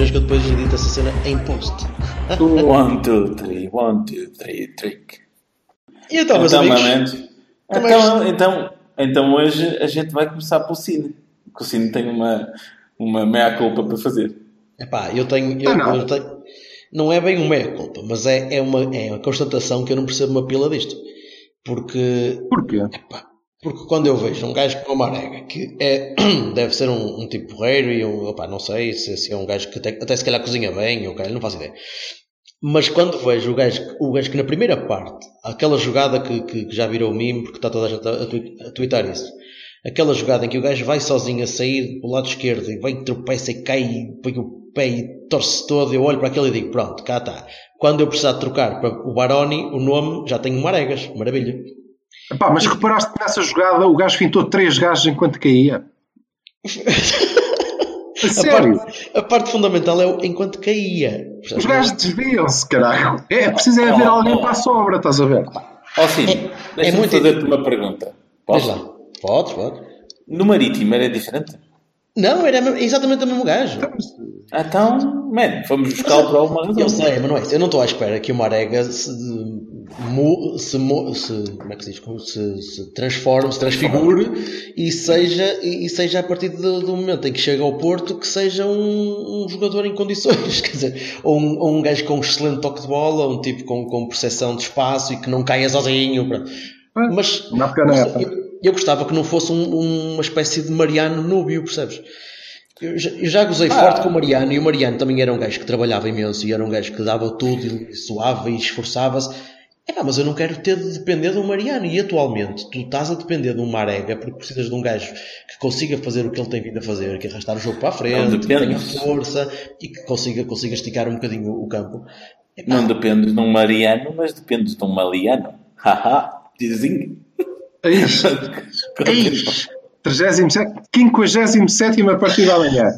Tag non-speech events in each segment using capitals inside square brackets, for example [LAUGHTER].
Três que eu depois edito essa cena em post. [LAUGHS] One, two, three, one, two, three, trick. E então, meus Então, amigos. Também- Então, então, então hoje a gente vai começar pelo Cine. Porque o Cine tem uma, uma meia-culpa para fazer. epá, eu tenho, eu, Ah, não. eu tenho. Não é bem uma meia-culpa, mas é, é, uma, é uma constatação que eu não percebo uma pila disto. Porque Porquê? Pá, Porque quando eu vejo um gajo como a Marega, que é, [CLEARS THROAT] deve ser um, um tipo porreiro e um, opá, não sei se, se é um gajo que até, até se calhar cozinha bem, ou okay, não faço ideia. Mas quando vejo o gajo, o gajo que na primeira parte, aquela jogada que, que, que já virou meme, porque está toda a gente a, a, twi- a twittar isso, aquela jogada em que o gajo vai sozinho a sair do lado esquerdo e vai tropeça e cai e põe o pé e torce todo, eu olho para aquele e digo, pronto, cá está. Quando eu precisar trocar para o Baroni, o nome já tenho Maregas, maravilha. Epá, mas reparaste que nessa jogada o gajo fintou três gajos enquanto caía? [LAUGHS] A A sério? parte, a parte fundamental é o enquanto caía. Os gajos desviam-se, caralho. É preciso é haver alguém para a sobra, estás a ver? Ó Cine, É- deixa-me é muito- fazer-te uma pergunta. Posso? lá. Podes, pode. No Marítimo era diferente? Não, era exatamente o mesmo gajo. Então, man, fomos buscá-lo por alguma razão. Eu sei, mas não é isso. Eu não estou à espera que o Marega se, se, se- como é que se diz? Se, se transforme, se transfigure e seja, e, seja a partir do, do momento em que chega ao Porto que seja um, um jogador em condições. [LAUGHS] Quer dizer, ou um, ou um gajo com um excelente toque de bola, ou um tipo com, com percepção de espaço e que não caia sozinho. pronto. Mas eu, eu gostava que não fosse um- uma espécie de Mariano Núbio, percebes? Eu já, eu já gozei forte com o Mariano e o Mariano também era um gajo que trabalhava imenso e era um gajo que dava tudo e suava e esforçava-se. Epá, mas eu não quero ter de depender do Mariano e atualmente tu estás a depender de um Marega porque precisas de um gajo que consiga fazer o que ele tem vindo a fazer, que é arrastar o jogo para a frente, que tenha força e que consiga, consiga esticar um bocadinho o campo. Epá, Não dependes de um Mariano, mas dependes de um Maliano. [LAUGHS] Haha, dizinho. Eis, eis, 37, 57 partida amanhã.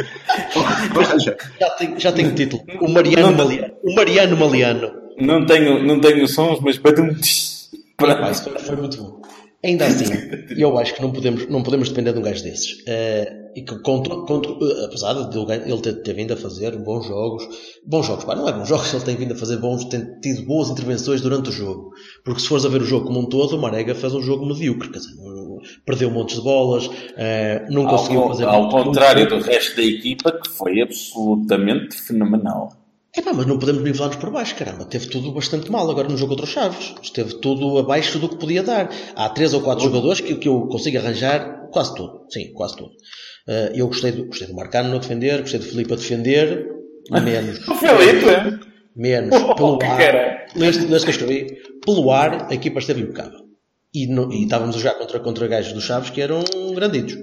Veja, [LAUGHS] já, tenho, já tenho título. O Mariano Maliano. O Mariano Maliano. Não tenho, não tenho sons, mas badum. Epá, isso foi, muito bom. Ainda assim, eu acho que não podemos, não podemos depender de um gajo desses. Eh, e que contra, contra, eh, apesar de ele ter, ter vindo a fazer bons jogos, bons jogos, pá, não é bons jogos, ele tem vindo a fazer bons, tem tido boas intervenções durante o jogo. Porque se fores a ver o jogo como um todo, o Marega fez um jogo medíocre, quer dizer, perdeu montes de bolas, eh, não Ao, conseguiu fazer ao contrário do resto da equipa, que foi absolutamente fenomenal. Epá, mas não podemos nivelar-nos por baixo, caramba. Teve tudo bastante mal agora no jogo contra os Chaves. Esteve tudo abaixo do que podia dar. Há três ou quatro jogadores que, que eu consigo arranjar quase tudo. Sim, quase tudo. Eh, eu gostei do, gostei do Marcano a defender, gostei do Filipe a defender. Menos. [LAUGHS] O Felipe, é? menos. [LAUGHS] Pelo que ar. Neste, neste que eu escrevi, pelo ar, a equipa esteve impecável. E, não- e estávamos a jogar contra, contra gajos dos Chaves que eram granditos.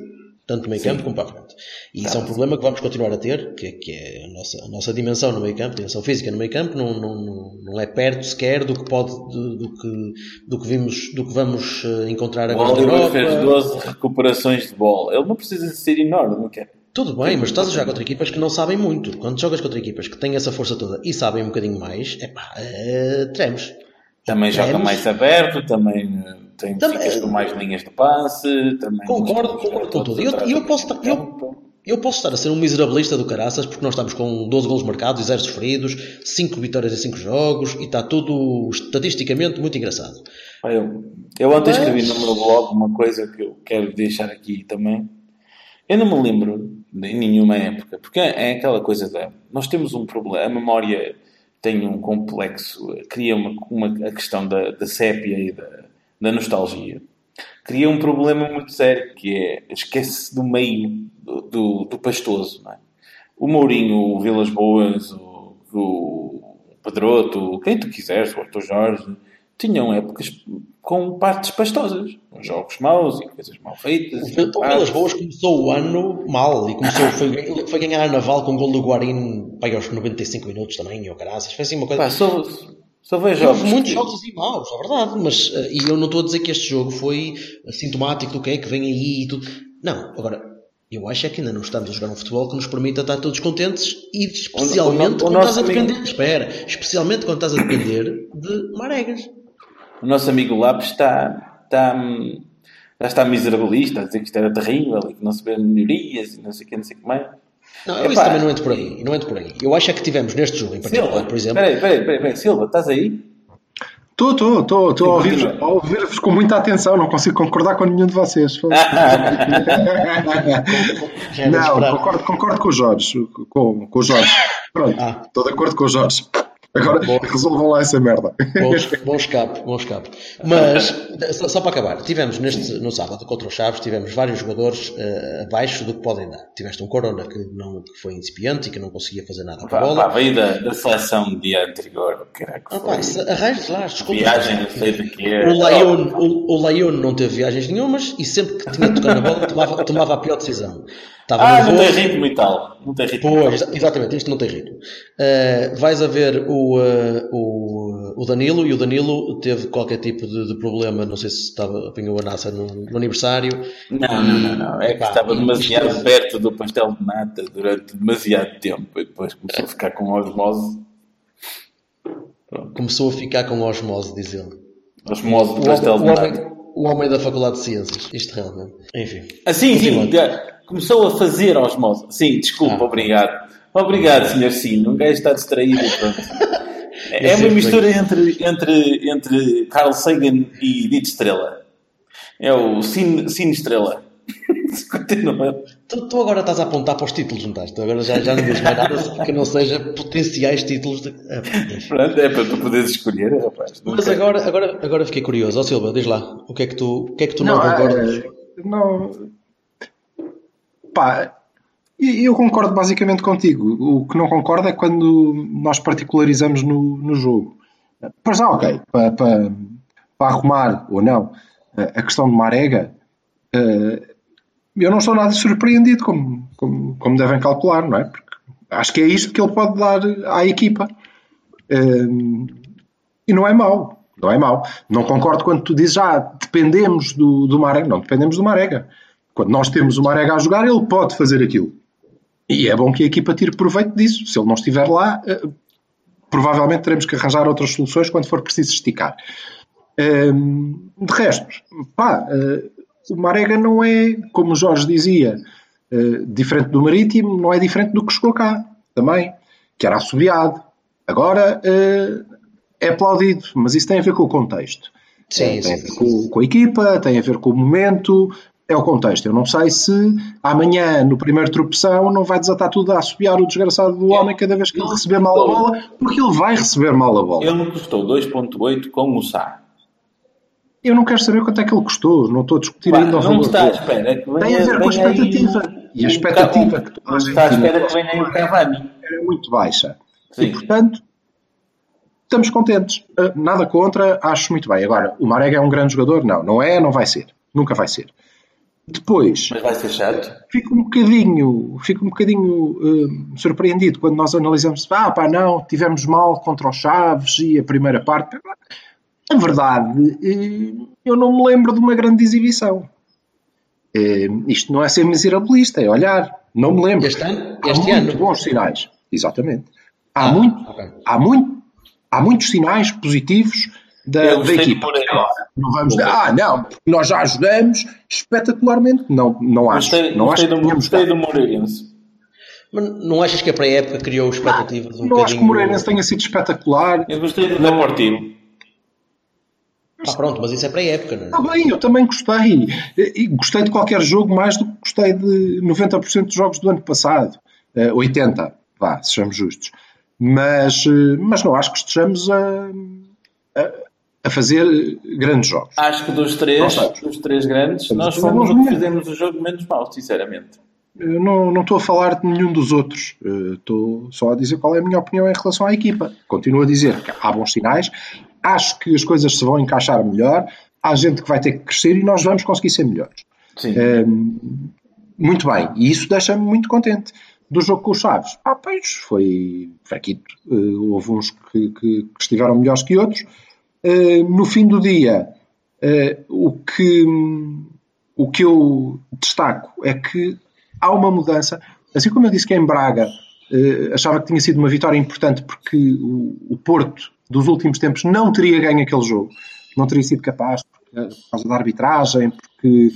Tanto no meio campo como para a frente. E isso é um problema que vamos continuar a ter, que, que é a nossa, a nossa dimensão no meio campo, a dimensão física no meio campo, não, não, não, é perto sequer do que pode, do, do que, do que vimos, do que vamos eh, encontrar O agora na Oliver Europa. fez 12 recuperações de bola. Ele não precisa de ser enorme, não quer? Tudo bem, mas estás a jogar contra equipas que não sabem muito. Quando jogas contra equipas que têm essa força toda e sabem um bocadinho mais, é pá, tremes. Também joga Temos. mais aberto, também eh, tem Também- ficas com mais linhas de passe. Também Concordo, concordo com tudo. E eu, eu posso estar, eu, eu posso estar a ser um miserabilista do caraças porque nós estamos com 12 golos marcados e 0 sofridos, 5 vitórias em 5 jogos e está tudo estatisticamente muito engraçado. Eu, eu ontem Mas- escrevi no meu blog uma coisa que eu quero deixar aqui também. Eu não me lembro de nenhuma época, porque é aquela coisa da. Nós temos um problema, a memória tem um complexo, cria uma, uma a questão da, da sépia e da, da nostalgia. Cria um problema muito sério que é esquece do meio do, do, do pastoso. Não é? O Mourinho, o Vilas Boas, o, o Pedroto, quem tu quiseres, o Arthur Jorge, tinham épocas com partes pastosas. Jogos maus e coisas mal feitas. O Vilas Boas começou o ano mal e começou, foi, foi ganhar a Naval com o gol do Guarim pai, aos 95 minutos também, ou caraças. Foi assim uma coisa. Pá, só vejo jogos. Muitos que- jogos assim maus, é verdade, mas uh, e eu não estou a dizer que este jogo foi sintomático do que é que vem aí e tudo. Não, agora, eu acho é que ainda não estamos a jogar um futebol que nos permita estar todos contentes e especialmente o quando nosso estás a amigo- depender, espera, especialmente quando estás a depender de Maregas. O nosso amigo Lopes está, está, já está miserabilista, a dizer que isto era terrível e que não se vê melhorias e não sei o que, não sei o que mais. Não, eu Epá. isso também não entro por aí, não entro por aí. Eu acho é que tivemos neste jogo em particular, Silva, por exemplo, Peraí, peraí, peraí, peraí. Silva, estás aí? Estou, estou, estou, estou a ouvir- continua. a ouvir-vos com muita atenção, não consigo concordar com nenhum de vocês. [LAUGHS] Não, concordo, concordo com o Jorge. Com, com o Jorge. Pronto, Ah. estou de acordo com o Jorge. Agora Bom. resolvam lá essa merda. Bom, bom escape, bom escape. Mas, só, só para acabar, tivemos neste, no sábado contra os Chaves, tivemos vários jogadores eh, abaixo do que podem dar. Tiveste um Corona que, não, que foi incipiente e que não conseguia fazer nada com a bola. pá, veio da, da seleção do dia anterior. Caraca, Ah, foi. pá, arranjas lá, desculpa. Viagem, não sei do que é. O Lyon, o, o Lyon não teve viagens nenhumas e sempre que tinha de tocar na bola tomava, tomava a pior decisão. Estava Ah, não tem ritmo e tal. Não tem ritmo. Pois, exa- exatamente, isto não tem ritmo. Uh, vais a ver o, uh, o, o Danilo e o Danilo teve qualquer tipo de, de problema, não sei se estava, apanhou a NASA no, no aniversário. Não, não, não, não. É que Pá, estava isto- demasiado perto do pastel de nata durante demasiado tempo e depois começou a ficar com osmose. Começou a ficar com osmose, diz ele. Osmose do pastel de nata. o homem da Faculdade de Ciências. Isto realmente. Enfim. Ah, sim, sim. Começou a fazer osmose. Sim, desculpa, Ah. obrigado. Obrigado, Sr. Sino. Um gajo está distraído pronto. [LAUGHS] É uma sempre mistura entre, entre, entre Carl Sagan e Dito Estrela. É o Cine, Cine Estrela. [LAUGHS] Continua. Tu, tu agora estás a apontar para os títulos, não estás? Tu agora já, já não dizes mais nada que não seja potenciais títulos de. Ah. Pronto, é para tu poderes escolher, rapaz. Mas agora, agora, agora fiquei curioso. Ó Silva, diz lá, o que é que tu, o que é que tu não, Não, concordas? eh, não. Pá, e- eu concordo basicamente contigo. O que não concordo é quando nós particularizamos no, no jogo. Pois já, ok, para, para, para arrumar ou não eh, a questão de Marega, eh, eu não estou nada surpreendido, como, como, como devem calcular, não é? Porque acho que é isto que ele pode dar à equipa. Eh, e não é mau. Não é mau. Não concordo quando tu dizes, ah, dependemos do, do Marega. Não dependemos do Marega. Quando nós temos o Marega a jogar, ele pode fazer aquilo. E é bom que a equipa tire proveito disso. Se ele não estiver lá, eh, provavelmente teremos que arranjar outras soluções quando for preciso esticar. Hum, de resto, pá, eh, o Marega não é, como o Jorge dizia, eh, diferente do Marítimo, não é diferente do que chegou cá também, que era assobiado. Agora é aplaudido, mas isso tem a ver com o contexto. Sim, tem a ver sim. com, com a equipa, tem a ver com o momento, é o contexto. Eu não sei se amanhã, no primeiro tropeção, não vai desatar tudo a assobiar o desgraçado do homem cada vez que ele receber mal a bola, porque ele vai receber mal a bola. Ele me custou 2.8 com o Sá. Eu não quero saber quanto é que ele custou, não estou a discutir ainda o não valor. está espera Tem a ver com a aí expectativa. um- E a um expectativa Ca- que toda a gente Está à tinha espera que venha o Cavani. era muito baixa. Sim. E, portanto, estamos contentes. Uh, Nada contra, acho muito bem. Agora, o Marega é um grande jogador? Não, não é, não vai ser. Nunca vai ser. Depois, Mas vai ser chato. fico um bocadinho, fico um bocadinho uh, surpreendido quando nós analisamos, ah pá, não, tivemos mal contra os Chaves e a primeira parte. Na verdade, eh, eu não me lembro de uma grande exibição. Eh, Isto não é ser miserabilista, é olhar. Não me lembro. Este ano? Há Este muito ano? bons sinais. Exatamente. Há, Ah, muito, ok. há, muito, há muitos sinais positivos da, Eu da equipa. Não vamos ah, não, porque nós já ajudamos espetacularmente. Não, não acho. Gostei, não gostei, acho que do, gostei do Moreirense. Mas não achas que a pré-época criou expectativas um Não acho que o bocadinho... Moreirense tenha sido espetacular. Eu gostei do Deportivo. Ah, pronto, mas isso é pré-época, não é? Está bem, eu também gostei. E gostei de qualquer jogo mais do que gostei de 90% dos jogos do ano passado. Eh, 80%, vá, sejamos justos. Mas, eh, mas não acho que estejamos a, a, a fazer grandes jogos. Acho que dos três, dos três grandes, nós fomos a o que fizemos o jogo menos mal, sinceramente. Eu não, não estou a falar de nenhum dos outros. Eh, Estou só a dizer qual é a minha opinião em relação à equipa. Continuo a dizer que há bons sinais. acho que as coisas se vão encaixar melhor, há gente que vai ter que crescer e nós vamos conseguir ser melhores. Sim. Um, muito bem, e isso deixa-me muito contente. Do jogo com os Chaves, ah, pois, foi fraquito. Uh, houve uns que, que, que, estiveram melhores que outros. Uh, no fim do dia, uh, o, que, o que eu destaco é que há uma mudança. Assim como eu disse que em Braga achava que tinha sido uma vitória importante porque o, Porto dos últimos tempos não teria ganho aquele jogo, não teria sido capaz por causa da arbitragem, porque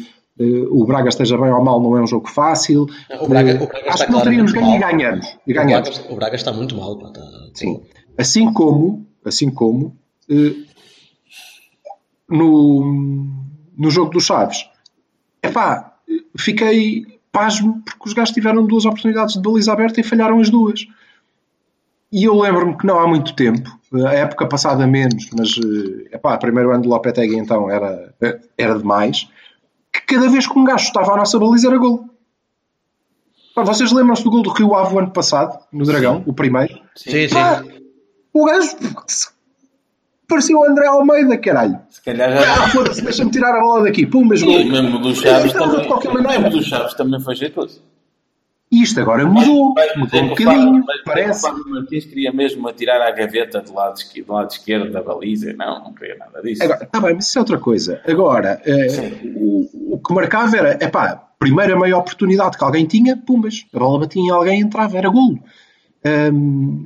o Braga esteja bem ou mal não é um jogo fácil. O Braga, o Braga acho que não teríamos ganho e ganhamos. E ganhamos. O, Braga, o, Braga, está muito mal. Está... Sim. Assim como, assim como no, no jogo dos Chaves, epá, fiquei pasmo porque os gajos tiveram duas oportunidades de baliza aberta e falharam as duas. E eu lembro-me que não há muito tempo, a época passada menos, mas epá, primeiro ano de Lopetegui então era, era demais que cada vez que um gajo estava à nossa baliza era gol. vocês lembram-se do gol do Rio Ave o ano passado, no Dragão, sim. o primeiro? Sim, Pá, sim. O gajo parecia o André Almeida, caralho. Se calhar já. Ah, foda-se, deixa-me tirar a bola daqui. Pum, mas gol. E mesmo do Chaves também. Mesmo do Chaves também foi jeitoso. E isto agora mudou, mas, mudou um bocadinho, mas, parece. O Martins queria mesmo atirar à gaveta do lado, esquerdo, do lado esquerdo da baliza. Não, não queria nada disso. Agora, tá bem, mas isso é outra coisa. Agora, eh, o, o, que marcava era, é pá, primeira meia oportunidade que alguém tinha, pumbas, a bola batia em alguém e entrava, era golo. Um,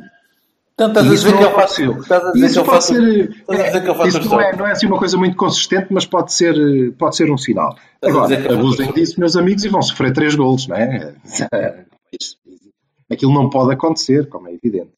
estás a dizer que eu faço eu. Dizer que eu faço. Ser, é, isso não é, não é assim uma coisa muito consistente, mas pode ser, pode ser um sinal. Agora, abusem disso, meus amigos, e vão sofrer três golos, não é? [LAUGHS] Aquilo não pode acontecer, como é evidente.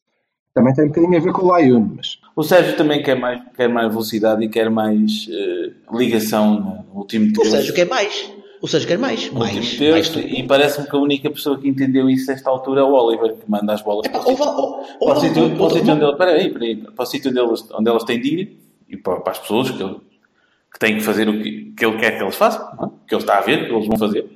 Também tem um bocadinho a ver com o Lion, mas... O Sérgio também quer mais, quer mais velocidade e quer mais uh, ligação no último tempo. O Sérgio quer mais. O Sérgio quer mais. mais, mais e parece-me que a única pessoa que entendeu isso nesta altura é o Oliver, que manda as bolas para, o sítio onde ele. Peraí, peraí. Para o sítio onde elas, onde elas têm de ir e para, para as pessoas que, ele, que têm que fazer o que, que ele quer que eles façam, é? que ele está a ver, que eles vão fazer.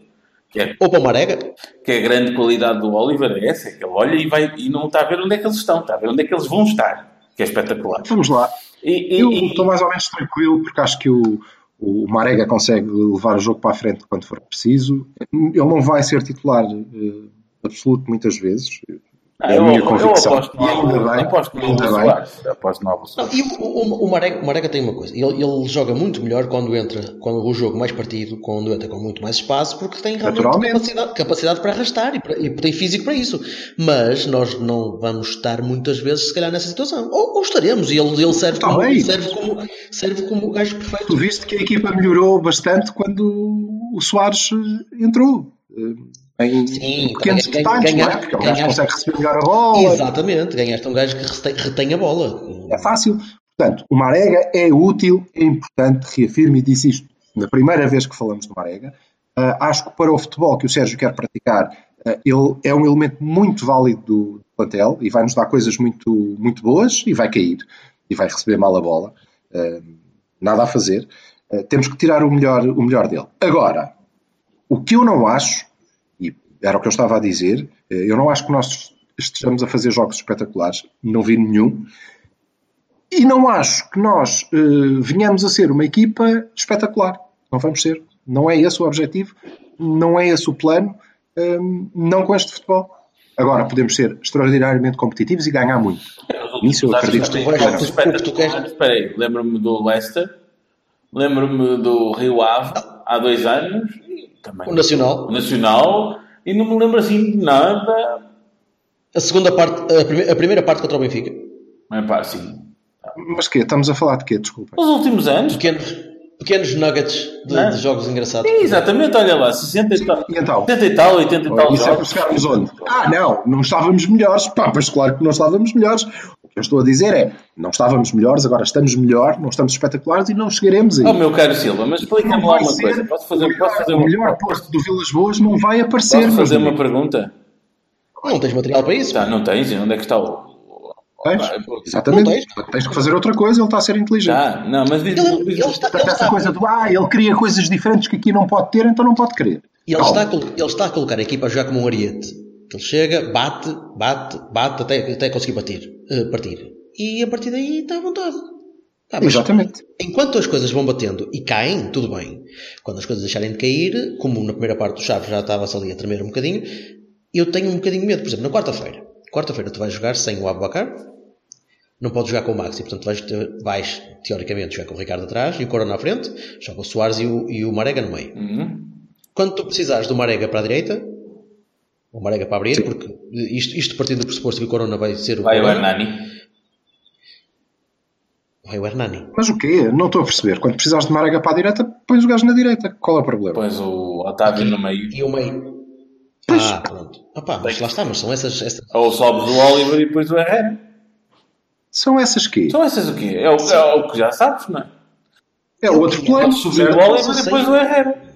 Que é, Ou para o Marega. Que é a grande qualidade do Oliver é essa, é que ele olha e, vai, e não está a ver onde é que eles estão, está a ver onde é que eles vão estar, que é espetacular. Vamos lá. E, e, eu estou mais ou menos tranquilo porque acho que o o Marega consegue levar o jogo para a frente quando for preciso. Ele não vai ser titular uh, absoluto muitas vezes. Ah, é a minha eu, convicção. Eu aposto no ainda bem, aposto no no Não, e o, o, o, Marega, o Marega tem uma coisa, ele, ele joga muito melhor quando entra, quando o jogo mais partido, quando entra com muito mais espaço, porque tem realmente capacidade, capacidade para arrastar e, para, e, tem físico para isso. Mas nós não vamos estar muitas vezes, se calhar, nessa situação. Ou, ou estaremos, e ele, ele serve, como, serve, como, serve como o gajo perfeito. Tu viste que a equipa melhorou bastante quando o Soares entrou em Sim, pequenos detalhes, ganha, não é? Porque o gajo consegue receber melhor a bola. Exatamente, ganhaste um gajo que retém a bola. É fácil. Portanto, o Marega é útil, é importante, reafirmo e disse isto na primeira vez que falamos do Marega. Uh, acho que para o futebol que o Sérgio quer praticar, uh, ele é um elemento muito válido do plantel e vai nos dar coisas muito, muito boas e vai cair e vai receber mal a bola. Uh, nada a fazer. temos que tirar o melhor, o melhor dele. Agora, o que eu não acho era o que eu estava a dizer. Eh, eu não acho que nós estejamos a fazer jogos espetaculares, não vi nenhum. E não acho que nós uh, venhamos a ser uma equipa espetacular. Não vamos ser. Não é esse o objetivo, não é esse o plano, um, ehm, não com este futebol. Agora, podemos ser extraordinariamente competitivos e ganhar muito. Nisso eu acredito que. Espera aí, lembro-me do Leicester, lembro-me do Rio Ave há dois anos. Também. O Nacional. O Nacional e não me lembro assim de nada. A segunda parte, a, prime a primeira parte contra o Benfica. É pá, sim. Mas que Estamos a falar de quê? Desculpa. Os últimos anos. Pequenos, pequenos nuggets de, de jogos engraçados. Sim, exatamente, olha lá, 60 e tal, e então? 70 e tal, 80 e tal. Isso é para chegarmos onde? Ah, não, não estávamos melhores. Pá, pois claro que não estávamos melhores. O que eu estou a dizer é, não estávamos melhores, agora estamos melhor, não estamos espetaculares e não chegaremos aí. Oh, meu caro Silva, mas explica-me lá uma coisa. Posso fazer, posso fazer uma... O melhor posto do Vilas Boas não vai aparecer. Posso fazer uma pergunta? Não tens material para isso? Tá, não tens, e onde é que está o Tens? Exatamente. Tens. tens. que fazer outra coisa, ele está a ser inteligente. Ah, não, mas diz, ele, ele está, ele essa coisa do ah, ele cria coisas diferentes que aqui não pode ter, então não pode querer. E ele está, a, ele está a colocar a equipa a jogar como um ariete. Ele chega, bate, bate, bate até, até conseguir bater, uh, partir. E a partir daí está à vontade. Ah, mas Exatamente. enquanto as coisas vão batendo e caem, tudo bem. Quando as coisas deixarem de cair, como na primeira parte do Chaves já estava-se ali a tremer um bocadinho, eu tenho um bocadinho de medo. Por exemplo, na quarta-feira. Quarta-feira tu vais jogar sem o Abubacar, não podes jogar com o Maxi, portanto vais, vais teoricamente jogar com o Ricardo atrás e o Corona à frente, joga o Soares e o, e o Marega no meio. Uhum. Quando tu precisares do Marega para a direita, o Marega para abrir, Sim. porque isto, isto partindo do pressuposto que o Corona vai ser o Vai o Hernani. vai o Hernani. Mas o quê? Não estou a perceber. Quando precisares de Marega para a direita, pões o gajo na direita. Qual é o problema? Pões o Otávio no meio. E o meio. Pois. Ah, pronto. Opá, mas lá está, mas são essas. essas... Ou sobes o Oliver e depois o Herrera. São essas quê? São essas o quê? É o, é o que já sabes, não é? É o outro plano. Subir o certo? Oliver e depois o Herrera.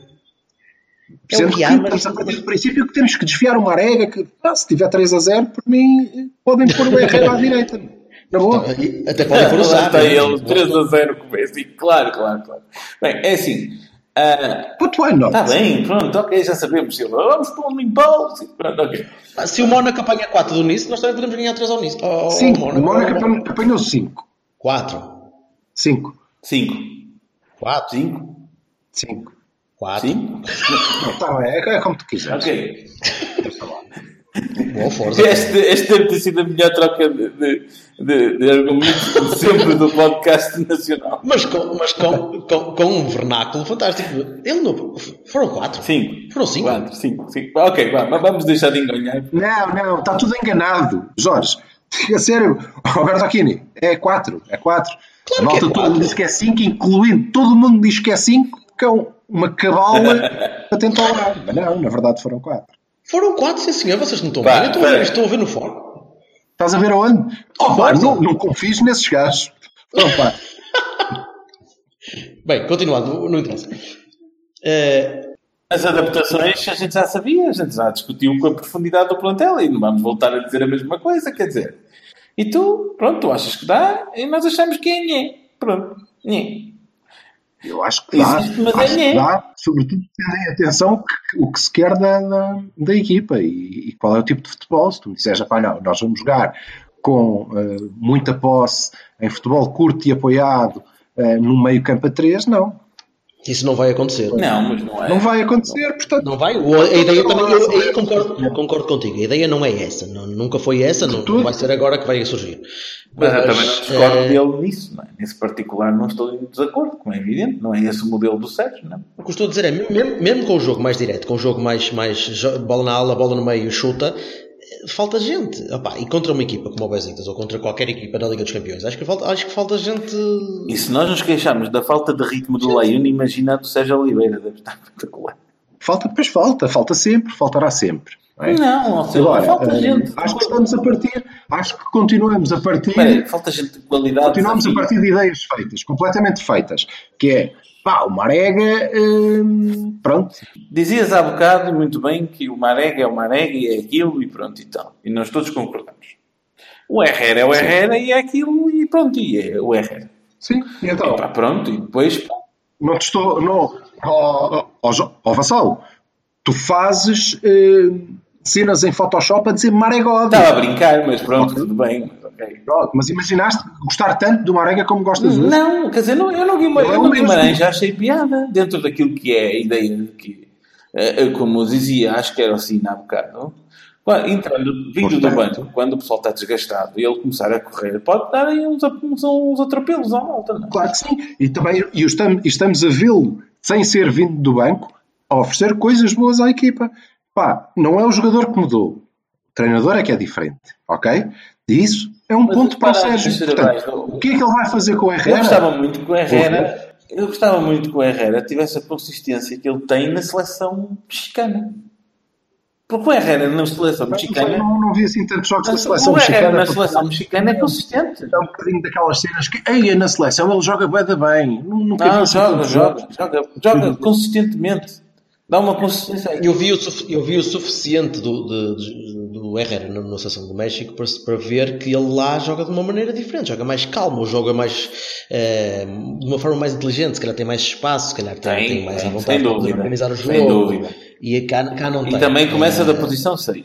É o Sendo que estamos a partir do princípio que temos que desviar o Marega, que ah, se tiver 3 a 0, por mim, podem pôr o [LAUGHS] Herrera à direita. Na boa. Até podem pôr o Sá. está ele, 3 a 0 com o Messi. Claro, claro, claro. Bem, é assim. ah, But why not? Está bem, pronto, ok, já sabemos. Silva. Vamos pôr um limpão. Pronto. Ah, Se o Mónaco apanha 4 do Nice, nós também podemos ganhar 3 ao Nice. Oh, Sim, o Mónaco apan- apanhou 5. 4. 5. 5. 4. 5? 5. 4. 5? Tá é, é como tu quiseres. Ok. Boa força. Este, este deve ter sido a melhor troca de, de, de, de argumentos de sempre do podcast nacional. Mas, com, mas com, com, com um vernáculo fantástico. Ele não. Foram 4. 5. Foram 5. 4, 5, 5. Ok, vá, vamos deixar de enganar. Não, não, está tudo enganado. Jorge, a sério, Roberto Aquini, é 4. É 4. Claro a malta é toda quatro. diz que é 5, incluindo todo mundo diz que é 5, que é um- uma cabala [LAUGHS] para tentar orar. Mas não, na verdade foram 4. Foram 4, sim senhor. Vocês não estão bem. Eu estou a ver, estou a ver no fórum. Estás a ver aonde? Força. não, não confies nesses gajos. Opa, [LAUGHS] Bem, continuando, não interessa. Eh, As adaptações a gente já sabia, a gente já discutiu com a profundidade do plantel e não vamos voltar a dizer a mesma coisa, quer dizer. E tu, pronto, tu achas que dá e nós achamos que é nhé. Pronto, nhé. Eu acho que dá. Existe, mas acho é que dá, sobretudo tendo em atenção o que, o que se quer da, da, da equipa e, e qual é o tipo de futebol. Se tu me disseres, pá, não, nós vamos jogar com eh, muita posse, em futebol curto e apoiado, eh, no meio campo a 3, não. Isso não vai acontecer. Não, mas não é. Não vai acontecer, portanto. Não vai? O- A ideia também, eu, eu concordo, concordo contigo. A ideia não é essa. Não- nunca foi essa. Não, não vai ser agora que vai surgir. Mas eu também não discordo eh, dele nisso, não é? Nesse particular não estou em desacordo, como é evidente. Não é esse o modelo do Sérgio, não. O que eu estou a dizer é, mesmo, mesmo com o jogo mais direto, com o jogo mais, mais bola na ala, bola no meio, chuta, falta gente. Opa, e contra uma equipa como o Besiktas ou contra qualquer equipa da Liga dos Campeões, acho que falta, acho que falta gente. E se nós nos queixarmos da falta de ritmo do Leão, imagina do Sérgio Oliveira, deve estar [LAUGHS] espetacular. Falta, pois falta, falta sempre, faltará sempre. Não, é? Não, Agora, falta eh, gente. acho que estamos a partir, acho que continuamos a partir. Espera aí, falta gente de qualidade. Continuamos a partir de ideias feitas, completamente feitas, que é, pá, o Marega, hum, pronto, Dizias há bocado, muito bem, que o Marega é o Marega e é aquilo e pronto e tal. E nós todos concordamos. O Herrera é o Herrera e é aquilo e pronto, e é o Herrera. sim, e então, E pá, pronto, e depois pá, não te estou, não, ó, ó, ó, ó Vassal, tu fazes hum, cenas em Photoshop a dizer Marega estava a brincar, mas pronto, tudo bem. Pronto, mas imaginaste gostar tanto do Marega como gostas hoje? Não, quer dizer, não, eu não Não é eu o no mesmo. Guimarães já achei piada dentro daquilo que é a ideia de que, eh, eh, como eu dizia, acho que era assim há bocado. Entrando, vindo do banco, quando o pessoal está desgastado e ele começar a correr, pode dar aí uns, uns, atropelos à volta, não é? Claro que sim. E também e estamos, estamos a vê-lo, sem ser vindo do banco, a oferecer coisas boas à equipa. Pá, não é o jogador que mudou. O treinador é que é diferente, ok? E isso é um Mas ponto para o Sérgio. Portanto, o que é que ele vai fazer com o Eu Herrera? gostava muito que o Herrera, eu gostava muito que o Herrera tivesse a consistência que ele tem na seleção mexicana. Porque o Herrera na seleção mexicana, não, não vi assim tantos jogos da o seleção Herrera mexicana. na seleção mexicana é consistente. É um bocadinho daquelas cenas que, ei, na seleção ele joga bem. Nu- Nunca Não, joga, joga, joga, joga consistentemente. Dá uma consistência. Eu vi o, suf- eu vi o suficiente do, de- de- do Herrera na, seleção do México para, para ver que ele lá joga de uma maneira diferente, joga mais calmo, joga mais eh, de uma forma mais inteligente, se calhar tem mais espaço, se calhar tem, Tem, tem mais à vontade dúvida. organizar o jogo. E cá, cá não E tem. também começa Eh, da posição 6.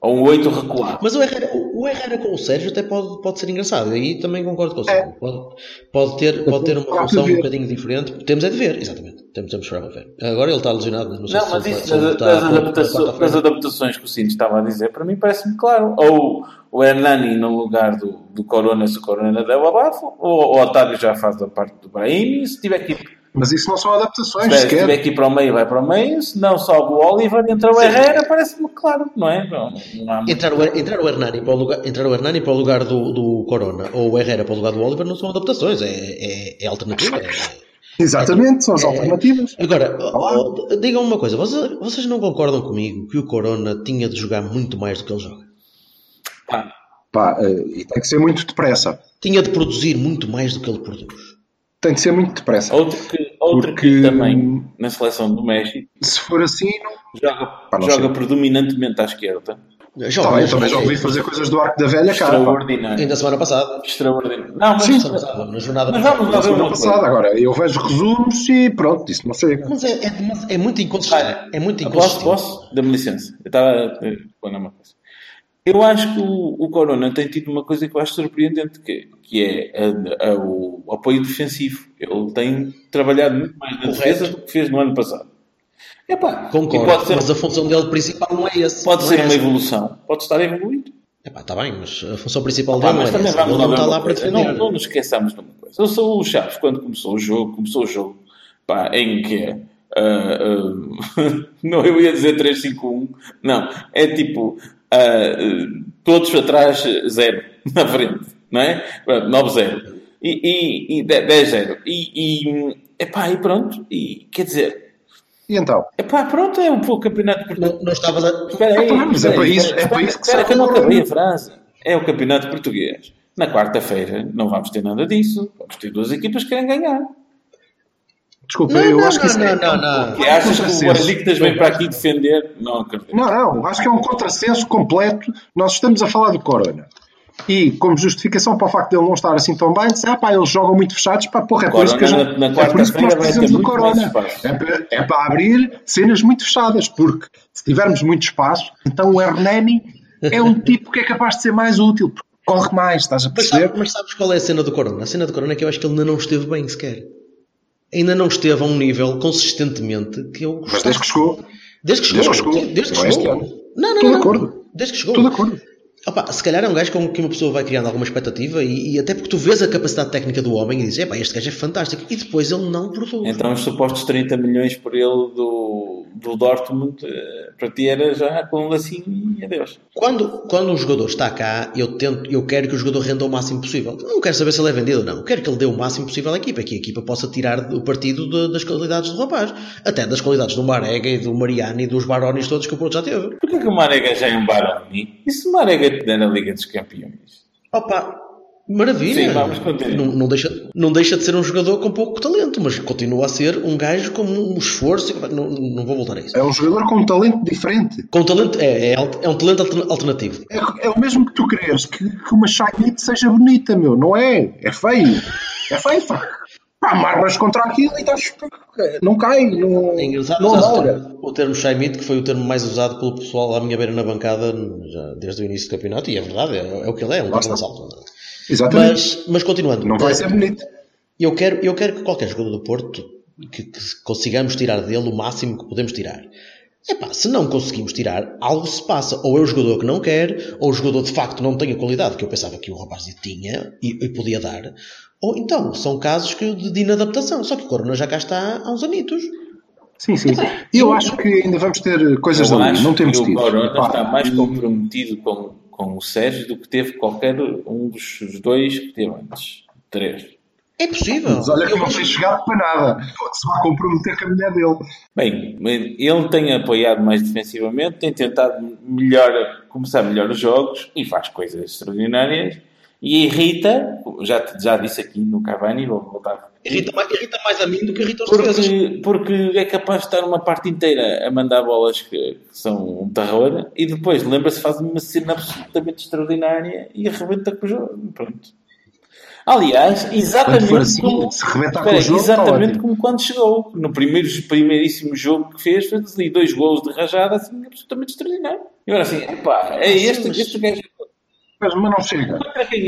Ou um 8 recuado. Mas o Herrera, o, Herrera com o Sérgio até pode, pode ser engraçado. Aí também concordo com o Sérgio. Pode, pode, ter, pode ter uma função um bocadinho diferente. Temos é de ver, exatamente. Temos, temos para ver. Agora ele está lesionado, não sei Não, se mas isso das, adaptações, das adaptações que o Cinto estava a dizer, para mim parece-me claro. Ou o Hernani no lugar do, do Corona, se o Corona der o abafo, ou o Otávio já faz a parte do Brahim, se tiver que ir, Mas isso não são adaptações, se tiver sequer. que ir para o meio, vai para o meio, se não sobe o Oliver, entra o Herrera, parece-me claro, não é? Não, não Entrar o, entrar o Hernani para o lugar, entrar o Hernani para o lugar do, do Corona ou o Herrera para o lugar do Oliver não são adaptações, é, é, é alternativa. é- Exatamente, são as É. alternativas. Agora, oh, oh, digam uma coisa, vocês, vocês não concordam comigo que o Corona tinha de jogar muito mais do que ele joga? Pá, Pá, eh, e tem que ser muito depressa. Tinha de produzir muito mais do que ele produz. Tem que ser muito depressa. Outro que, outro Porque- que também, na seleção do México, Se for assim, não. joga, Pá, não joga sei. predominantemente à esquerda. Já Tá bem, também já ouvi. ouvi fazer coisas do arco da velha pá. Extraordinário. Ainda semana passada. Extraordinário. Não, mas, Sim. Semana passada, na jornada mas passada. vamos lá Na ver semana passada, agora eu vejo resumos e pronto, isso não chega. Mas é, é, é muito inconsistente. É muito Posso, inconsistente. posso? Dê-me licença. Eu estava a pôr uma coisa. Eu acho que o, o Corona tem tido uma coisa que eu acho surpreendente, que, que é a- a- o apoio defensivo. Ele tem trabalhado muito mais na defesa do que fez no ano passado. Epá, Concordo, pode ser, mas a função dele principal não é esse. pode não ser é uma essa. evolução. Pode estar a evoluir. Epá, está bem, mas a função principal dele não mas é essa. Ele não está lá para coisa. defender. Não, não nos esqueçamos de uma coisa. Eu sou o Chaves quando começou o jogo, começou o jogo, pá, em que é, ah, ah, [LAUGHS] não, eu ia dizer 3-5-1, não, é tipo ah, todos atrás, zero, [LAUGHS] na frente, não é? Pronto, 9-0 e, e, e 10-0 e, e, epá, e pronto, e quer dizer, E então? epá, pronto, é um pouco campeonato português. Não, não estavas a... Espera aí, Ah, mas é para isso- espera- é para isso que espera que eu não acabei a frase. É o campeonato português. Na quarta-feira não vamos ter nada disso. Vamos ter duas equipas que querem ganhar. Desculpa, Não, eu não, acho que isso não, é não, não. Que achas que o. Guardictas vem para aqui defender? Não. Não, não, acho que é um contrassenso completo. Nós estamos a falar do Corona. E como justificação para o facto de ele não estar assim tão bem, diz, ah pá, eles jogam muito fechados, pá, porra, é por isso que, gente- na- na é por isso que nós precisamos do Corona. É para, é para abrir cenas muito fechadas, porque se tivermos muito espaço, então o Hernani é um tipo que é capaz de ser mais útil, porque corre mais, estás a Mas, perceber? sabe- mas sabes qual é a cena do Corona? A cena do Corona é que eu acho que ele ainda não esteve bem sequer. Ainda não esteve a um nível consistentemente que eu Mas desde que chegou, Desde que chegou. desde que chegou. Desde que Não é chegou. ano. Não, não, Estou não. de acordo. Desde que chegou. estou de acordo. Opa, se calhar é um gajo com que uma pessoa vai criando alguma expectativa e, e até porque tu vês a capacidade técnica do homem e dizes, epá, este gajo é fantástico. E depois ele não produz. Então os supostos 30 milhões por ele do, do Dortmund eh, para ti era já com um lacinho e adeus. Quando, quando um jogador está cá, eu, tento, eu quero que o jogador renda o máximo possível. Não quero saber se ele é vendido ou não. Eu quero que ele dê o máximo possível à equipa, que a equipa possa tirar o partido de- das qualidades do rapaz. Até das qualidades do Marega e do Mariani e dos Barones todos que o Porto já teve. Porquê que o Marega já é um Baroni? E se o Marega te der a Liga dos Campeões? Opa, maravilha. Sim, vamos continuar. Não, não deixa, não deixa de ser um jogador com pouco talento, mas continua a ser um gajo com um esforço. Não, não vou voltar a isso. É um jogador com um talento diferente. Com talento, é, é, é um talento alter- alternativo. É, é o mesmo que tu queres que, que uma Shiny seja bonita, meu. Não é? É feio. É feio, pá. Marmas contra aquilo e estás. Não cai, não, É engraçado não o termo, o termo que foi o termo mais usado pelo pessoal à minha beira na bancada já desde o início do campeonato, e é verdade, é, é o que ele é, é um carro de salto. Exatamente. Mas, mas continuando, não vai eh, ser bonito. eu quero, eu quero que qualquer jogador do Porto que, que consigamos tirar dele o máximo que podemos tirar. Epá, se não conseguimos tirar, algo se passa. Ou é o jogador que não quer, ou o jogador de facto não tem a qualidade que eu pensava que o rapaz tinha e, e podia dar, ou então são casos que, de, de inadaptação. Só que o Corona já cá está há uns anitos. Sim, sim. E [LAUGHS] eu acho que ainda vamos ter coisas Eu ali. acho Não temos que o tido. Corona Pá, está mais comprometido com, com o Sérgio do que teve qualquer um dos dois que teve antes. Três. É possível. Mas olha que Eu não tem chegado para nada. Pode-se vai comprometer com a mulher dele. Bem, ele tem apoiado mais defensivamente, tem tentado melhor, começar melhor os jogos e faz coisas extraordinárias. E irrita, já, já disse aqui no Cavani, vou voltar. Irrita mais, irrita mais a mim do que irrita os defesas. Porque, porque é capaz de estar uma parte inteira a mandar bolas que, que são um terror e depois lembra-se, faz uma cena absolutamente extraordinária e arrebenta com o jogo. Pronto. Aliás, exatamente assim, como, Espera com o aí, jogo, está exatamente como quando chegou. No primeiro, primeiríssimo jogo que fez, fez ali dois golos de rajada assim, absolutamente extraordinário. E agora assim, epá, é este, este gajo. Mas, mas não chega.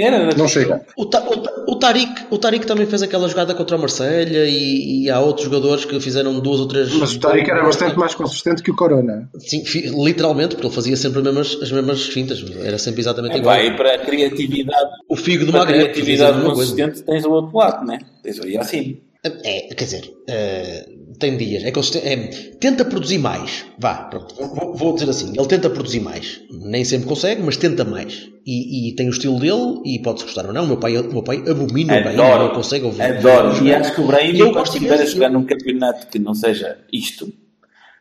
Era? Não chega. O, Ta, o, o Tariq, o Tariq também fez aquela jogada contra o Marselha e, e há outros jogadores que fizeram duas ou três. Mas o Tariq era bastante mais consistente que o Corona. Sim, literalmente, porque ele fazia sempre as mesmas, as mesmas fintas. Era sempre exatamente É, igual. e para a criatividade, O Figo do Magreb criatividade coisa. consistente tens o outro lado, né? Tens o Yassin. É, quer dizer, eh, tem dias. É, consisten- é, tenta produzir mais. Vá, pronto. Vou, vou dizer assim. Ele tenta produzir mais. Nem sempre consegue, mas tenta mais. E, e tem o estilo dele e pode-se gostar ou não. O meu pai, o meu pai abomina o Brahim, Adoro. não consegue ouvir. Adoro. E acho que o Brahim, E eu quando estiver a jogar num campeonato que não seja isto,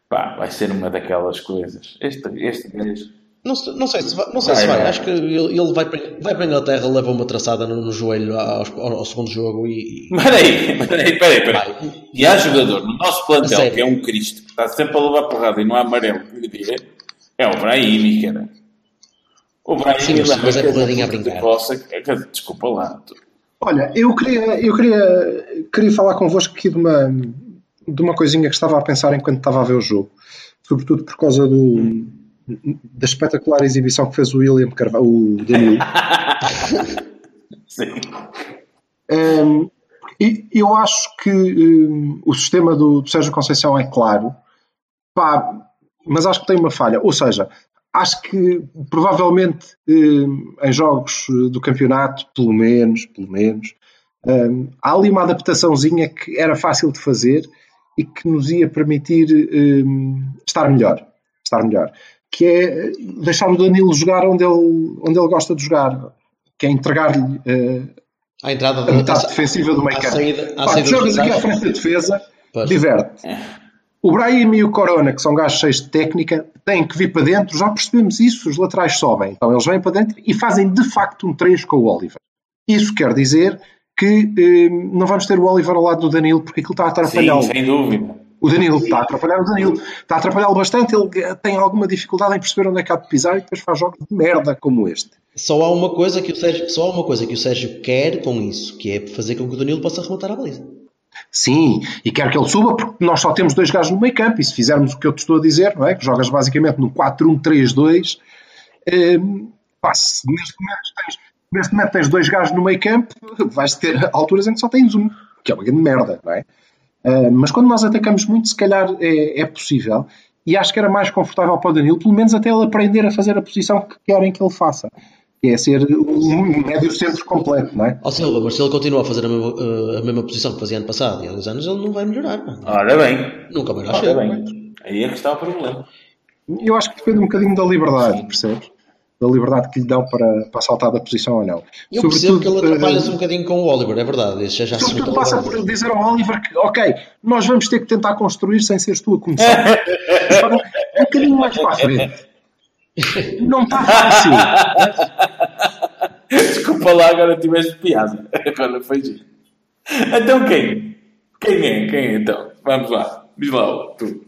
pá, vai ser uma daquelas coisas. Este, este gajo. Não, não sei se vai. Não sei Vai, se vai. vai. Acho que ele, ele vai, para, vai para a Inglaterra, leva uma traçada no, no joelho ao, ao- ao segundo jogo e. Peraí, peraí, peraí, peraí. E há jogador no nosso plantel sério? que é um Cristo, que está sempre a levar porrada e não há amarelo que diga, é o Brahim, cara. O Brahim Sim, mas- é porradinha a brincar. de coça, que- que- desculpa lá. tu- Olha, eu queria, eu queria, queria falar convosco aqui de uma, de uma coisinha que estava a pensar enquanto estava a ver o jogo. Sobretudo por causa do, da espetacular exibição que fez o William Carvalho, o Danilo. [LAUGHS] Sim. Hum, e eu acho que hum, o sistema do, do Sérgio Conceição é claro, pá, mas acho que tem uma falha. Ou seja, acho que provavelmente hum, em jogos do campeonato, pelo menos, pelo menos, hum, há ali uma adaptaçãozinha que era fácil de fazer e que nos ia permitir hum, estar melhor. Estar melhor. Que é deixar o Danilo jogar onde ele, onde ele gosta de jogar, que é entregar-lhe eh, À entrada a da metade defensiva do meio campo. jogas aqui à frente da defesa, Pois. diverte. O Brahim e o Corona, que são gajos cheios de técnica, têm que vir para dentro, já percebemos isso, os laterais sobem. Então eles vêm para dentro e fazem de facto um 3 com o Oliver. Isso quer dizer que eh, não vamos ter o Oliver ao lado do Danilo porque aquilo está a Sim, atrapalhá-lo. sem dúvida. O Danilo está a atrapalhar o Danilo. Está a atrapalhá-lo bastante, ele eh, tem alguma dificuldade em perceber onde é que há de pisar e depois faz jogos de merda como este. Só há uma coisa que o Sérgio, só há uma coisa que o Sérgio quer com isso, que é fazer com que o Danilo possa rematar a baliza. Sim, e quero que ele suba porque nós só temos dois gajos no meio campo e se fizermos o que eu te estou a dizer, não é? que jogas basicamente no 4-1-3-2, hum, pá, se neste momento, tens, neste momento tens dois gajos no meio campo, [LAUGHS] vais ter alturas em que só tens um, que é uma grande merda, não é? Ah, mas quando nós atacamos muito, se calhar é, é possível. E acho que era mais confortável para o Danilo, pelo menos até ele aprender a fazer a posição que querem que ele faça. Que é ser um médio centro completo, não é? Ó Silva, mas se ele continua a fazer a mesma, eh, a mesma posição que fazia ano passado e há dois anos, ele não vai melhorar. pá. Ora bem, Nunca mais lá ora bem. Aí é que está o problema. Eu acho que depende um bocadinho da liberdade, percebes? Da liberdade que lhe dão para, para saltar da posição ou não. Eu percebo que ele eh, atrapalha-se um bocadinho com o Oliver, é verdade. Isso já, já se Sobretudo passa por dizer ao Oliver que, ok, nós vamos ter que tentar construir sem seres tu a começar. um bocadinho mais para a frente. Não está fácil. [LAUGHS] Desculpa lá, agora tiveste piada. Agora foi giro. Então quem? Quem é? Quem é então? Vamos lá. Diz lá, tu.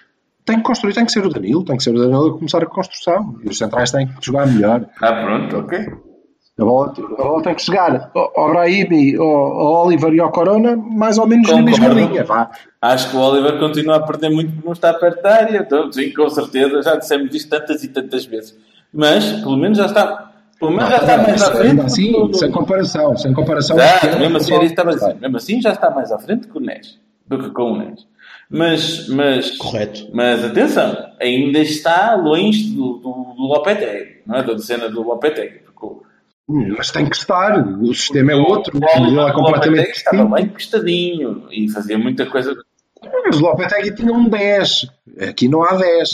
Tem que construir, tem que ser o Danilo, tem que ser o Danilo a começar a construção. E os centrais têm que jogar melhor. Ah, pronto, ok. A bola, a bola tem que chegar ao Brahimi, ao, ao Oliver e ao Corona, mais ou menos na mesma linha. Vá. Acho que o Oliver continua a perder muito porque não está perto da área. Então, sim, com certeza. Já dissemos isto tantas e tantas vezes. Mas, pelo menos já está. Pelo menos já está mais à frente. Assim, do- sem comparação, sem comparação. Já, mesmo assim, estava. Mesmo assim, já está mais à frente que o Nes. Do que com o Nes. Mas, mas, Correto. mas atenção, ainda está longe do, do, do Lopetegui, não é? Da cena do Lopetegui. Porque o- Mas tem que estar, o sistema é outro, o modelo é completamente Lopetegui estava bem encostadinho e fazia muita coisa. Mas o Lopetegui tinha um 10, aqui não há 10.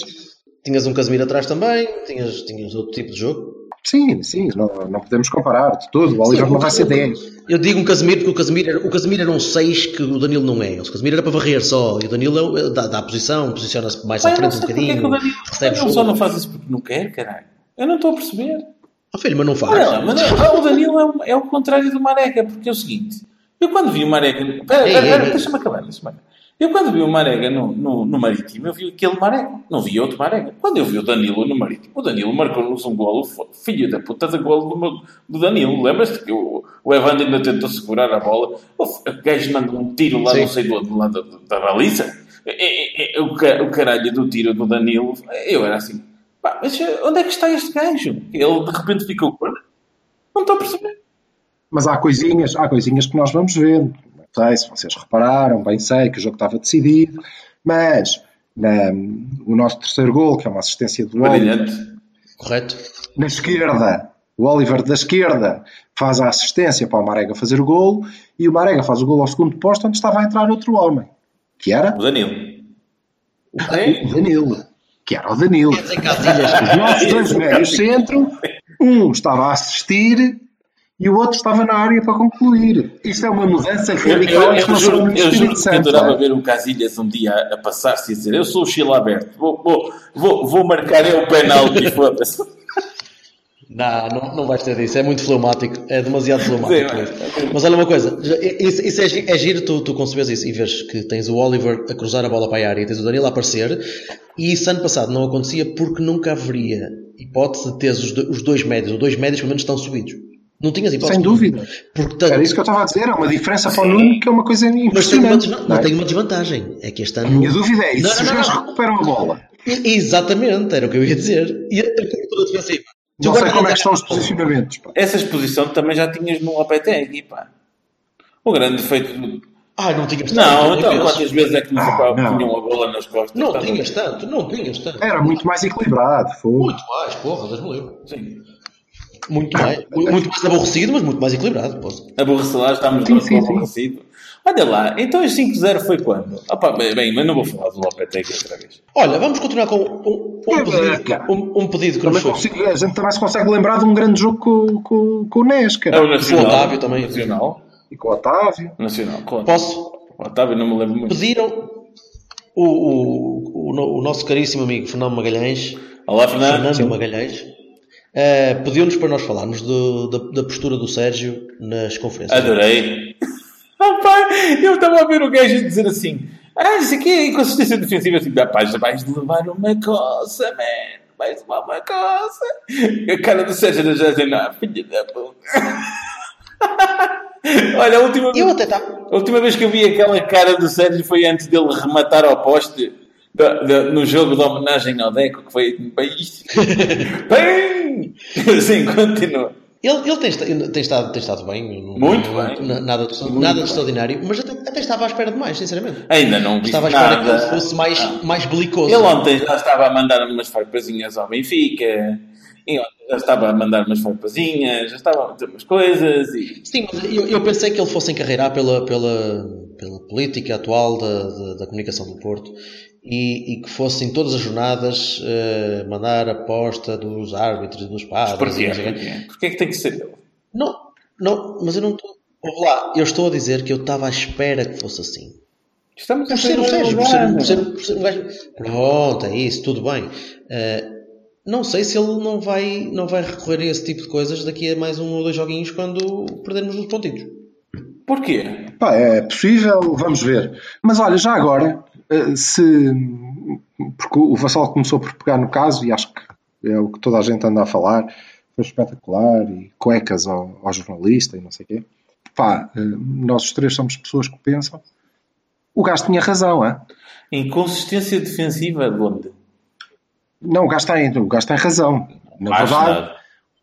Tinhas um Casemiro atrás também, tinhas, tinhas outro tipo de jogo. Sim, sim, não, não podemos comparar de todo. O Oliver não o- vai ser o- 10. Eu digo um Casemiro porque o Casemiro, era, o Casemiro era um 6 que o Danilo não é. O Casemiro era para varrer só e o Danilo é- dá, dá a posição, posiciona-se mais à Pai, não frente um sei porque é que o bocadinho, Danilo recebe ele só não faz isso porque não quer, caralho. Eu não estou a perceber. Oh, filho, mas não faz. Lá, mas não, o Danilo é o, é o contrário do Marega, porque é o seguinte: eu quando vi o Marega. Pera, ei. deixa-me acabar, deixa-me acabar. Eu quando vi o Marega no, no, no Marítimo, eu vi aquele Marega, não vi outro Marega. Quando eu vi o Danilo no Marítimo, o Danilo marcou-nos um golo, filho da puta de golo do, do Danilo. Lembras-te que o, o Evander ainda tentou segurar a bola? O, gajo manda um tiro lá, Sim. não sei do outro lado da, da baliza. E- e- e- o, o caralho do tiro do Danilo, eu era assim, pá, mas onde é que está este gajo? Ele de repente ficou. Não estou a perceber. Mas há coisinhas, há coisinhas que nós vamos vendo. Não sei se vocês repararam, bem sei que o jogo estava decidido, mas na- o nosso terceiro gol, que é uma assistência do Oliver. Correto? na esquerda, o Oliver da esquerda faz a assistência para o Marega fazer o gol e o Marega faz o gol ao segundo posto onde estava a entrar outro homem, que era O Danilo. o Danilo. Que era o Danilo. Os nossos dois médios centro, um estava a assistir e o outro estava na área para concluir. Isto é uma mudança Eu, radical eu, eu, ao juro, eu juro que Santo. adorava é? ver o Casilhas um dia a, a passar-se e dizer eu sou o Chile aberto, vou, vou, vou, vou marcar eu o penalti, [LAUGHS] foda-se. Não, não, não vais ter disso, é muito fleumático, é demasiado fleumático. Sim, mesmo. Mas olha uma coisa, isso, isso é, é giro tu, tu conceberes isso e vês que tens o Oliver a cruzar a bola para a área e tens o Danilo a aparecer, e isso ano passado não acontecia porque nunca haveria hipótese de teres os, do- os dois médios, os dois médios pelo menos estão subidos. Não tinhas hipótese. Sem dúvida. Portanto, Era isso que eu estava a dizer. É uma diferença para o Nuno que é uma coisa mas tem uma, impressionante. desva- não não é? tem uma desvantagem, é que este A ano... minha dúvida é Não, isso. Se não, os gajos recuperam a bola, E- Exatamente, era o que eu ia dizer. E a cobertura defensiva. Não sei como é que estão os posicionamentos. pá. Essa exposição também já tinhas no Lopetegui, pá. O grande defeito do... Ah, não tinhas Não, então quantas vezes é que nos Ah, não. punham a bola nas costas? Não tinhas tanto, não tinhas tanto. Era muito mais equilibrado. Foi. Muito mais, porra, Deus me livre. Sim. Muito mais. Muito mais aborrecido, mas muito mais equilibrado. posso. Aborrecido, lá estamos Sim, sim, com sim. aborrecido. Olha lá, então os 5-0 foi quando? Pá, bem, mas não vou falar do Lopetegui outra vez. Olha, vamos continuar com um, um É, pedido, um, um pedido que nos foi. consigo- a gente também se consegue lembrar de um grande jogo com, com, com o Nes, cara. É o Nacional. O Otávio também. Nacional. E com o Otávio. Nacional, claro. Posso? O Otávio não me lembro muito. Pediram o, o, o, o nosso caríssimo amigo Fernando Magalhães, Olá, Fernando. Fernando Magalhães, eh, pediu-nos para nós falarmos do- da, da postura do Sérgio nas conferências. Adorei. Rapaz, eu estava a ver o gajo a dizer assim: Ah, isso aqui é inconsistência defensiva. Assim, rapaz, vais levar uma coça, man. Vais levar uma coça. A cara do Sérgio da já dizendo: Ah, filha da puta. [LAUGHS] Olha, a última, Eu até tá. a última vez que eu vi aquela cara do Sérgio foi antes dele rematar ao poste da- da- no jogo de homenagem ao Deco, que foi bem isto. [LAUGHS] Bem! Sim, continua. Ele, ele tem, tem estado, tem estado bem, Muito não- bem. na- Nada, de- nada de extraordinário, mas até, até estava à espera de mais, sinceramente. Ainda não vi Estava à espera nada. que ele fosse mais, mais belicoso. Ele ontem já estava a mandar umas farpazinhas ao Benfica, e ontem já estava a mandar umas farpazinhas, já estava a meter umas coisas e. Sim, mas eu, eu pensei que ele fosse encarreirar pela, pela, pela política atual da, da, da comunicação do Porto e, e que fosse em todas as jornadas eh, mandar aposta dos árbitros e dos padres. Porquê? e não sei o quê. Porquê? Porquê é que tem que ser ele? Não, não, mas eu não estou. Lá, eu estou a dizer que eu estava à espera que fosse assim. Estamos Por ser o Sérgio, por ser, por ser, por ser um gajo. Pronto, é isso, tudo bem. Eh, não sei se ele não vai, não vai recorrer a esse tipo de coisas daqui a mais um ou dois joguinhos quando perdermos os pontinhos. Porquê? Pá, é possível, vamos ver. Mas olha, já agora, se. Porque o Vassal começou por pegar no caso, e acho que é o que toda a gente anda a falar, foi espetacular, e cuecas ao, ao jornalista e não sei o quê. Pá, eh, nós os três somos pessoas que pensam. O gajo tinha razão, é? Inconsistência defensiva de onde? Não, o gajo tem, o gajo tem razão. Na verdade,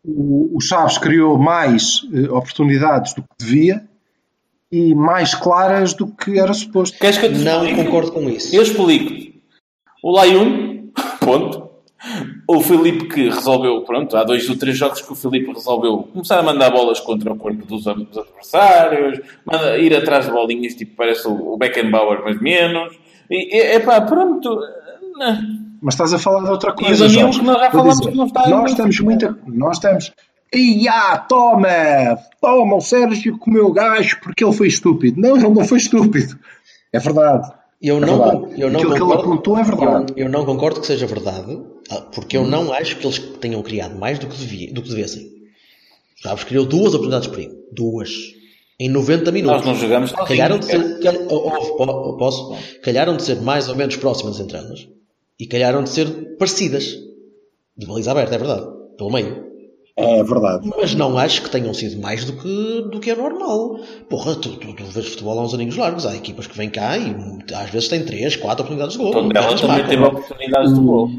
o, o Chaves criou mais eh, oportunidades do que devia e mais claras do que era suposto. Queres que eu te Não explique? concordo com isso. Eu explico. O Layun, [LAUGHS] ponto. O Filipe que resolveu, pronto, há dois ou três jogos que o Filipe resolveu começar a mandar bolas contra o corpo dos, adversários, manda, ir atrás de bolinhas, tipo, parece o, Beckenbauer, mas menos. E, é pá, pronto. Não. Mas estás a falar de outra E coisa. o Danilo, que nós já Vou falámos dizer, que não está Nós estamos muito. Nós estamos. Ia, toma! Toma, o Sérgio comeu o gajo porque ele foi estúpido. Não, ele não foi estúpido. É verdade. Eu É não, verdade. eu não Aquilo que ele concordo, apontou é verdade. Eu, eu não concordo que seja verdade, ah, porque eu não acho que eles tenham criado mais do que, devia, do que devessem. Chaves criou duas oportunidades de perigo. Duas. Em 90 minutos. Nós não jogamos Calharam de ser, cal- oh, oh, oh, oh, posso? Calharam de ser mais ou menos próximas entre elas e calharam de ser parecidas. De baliza aberta, é verdade. Pelo meio. É verdade. Mas não acho que tenham sido mais do que, do que é normal. Porra, tu, tu, tu vês futebol há uns aninhos largos. Há equipas que vêm cá e às vezes têm 3, 4 oportunidades de gol. Tondela Outras também marcam. teve oportunidades de gol.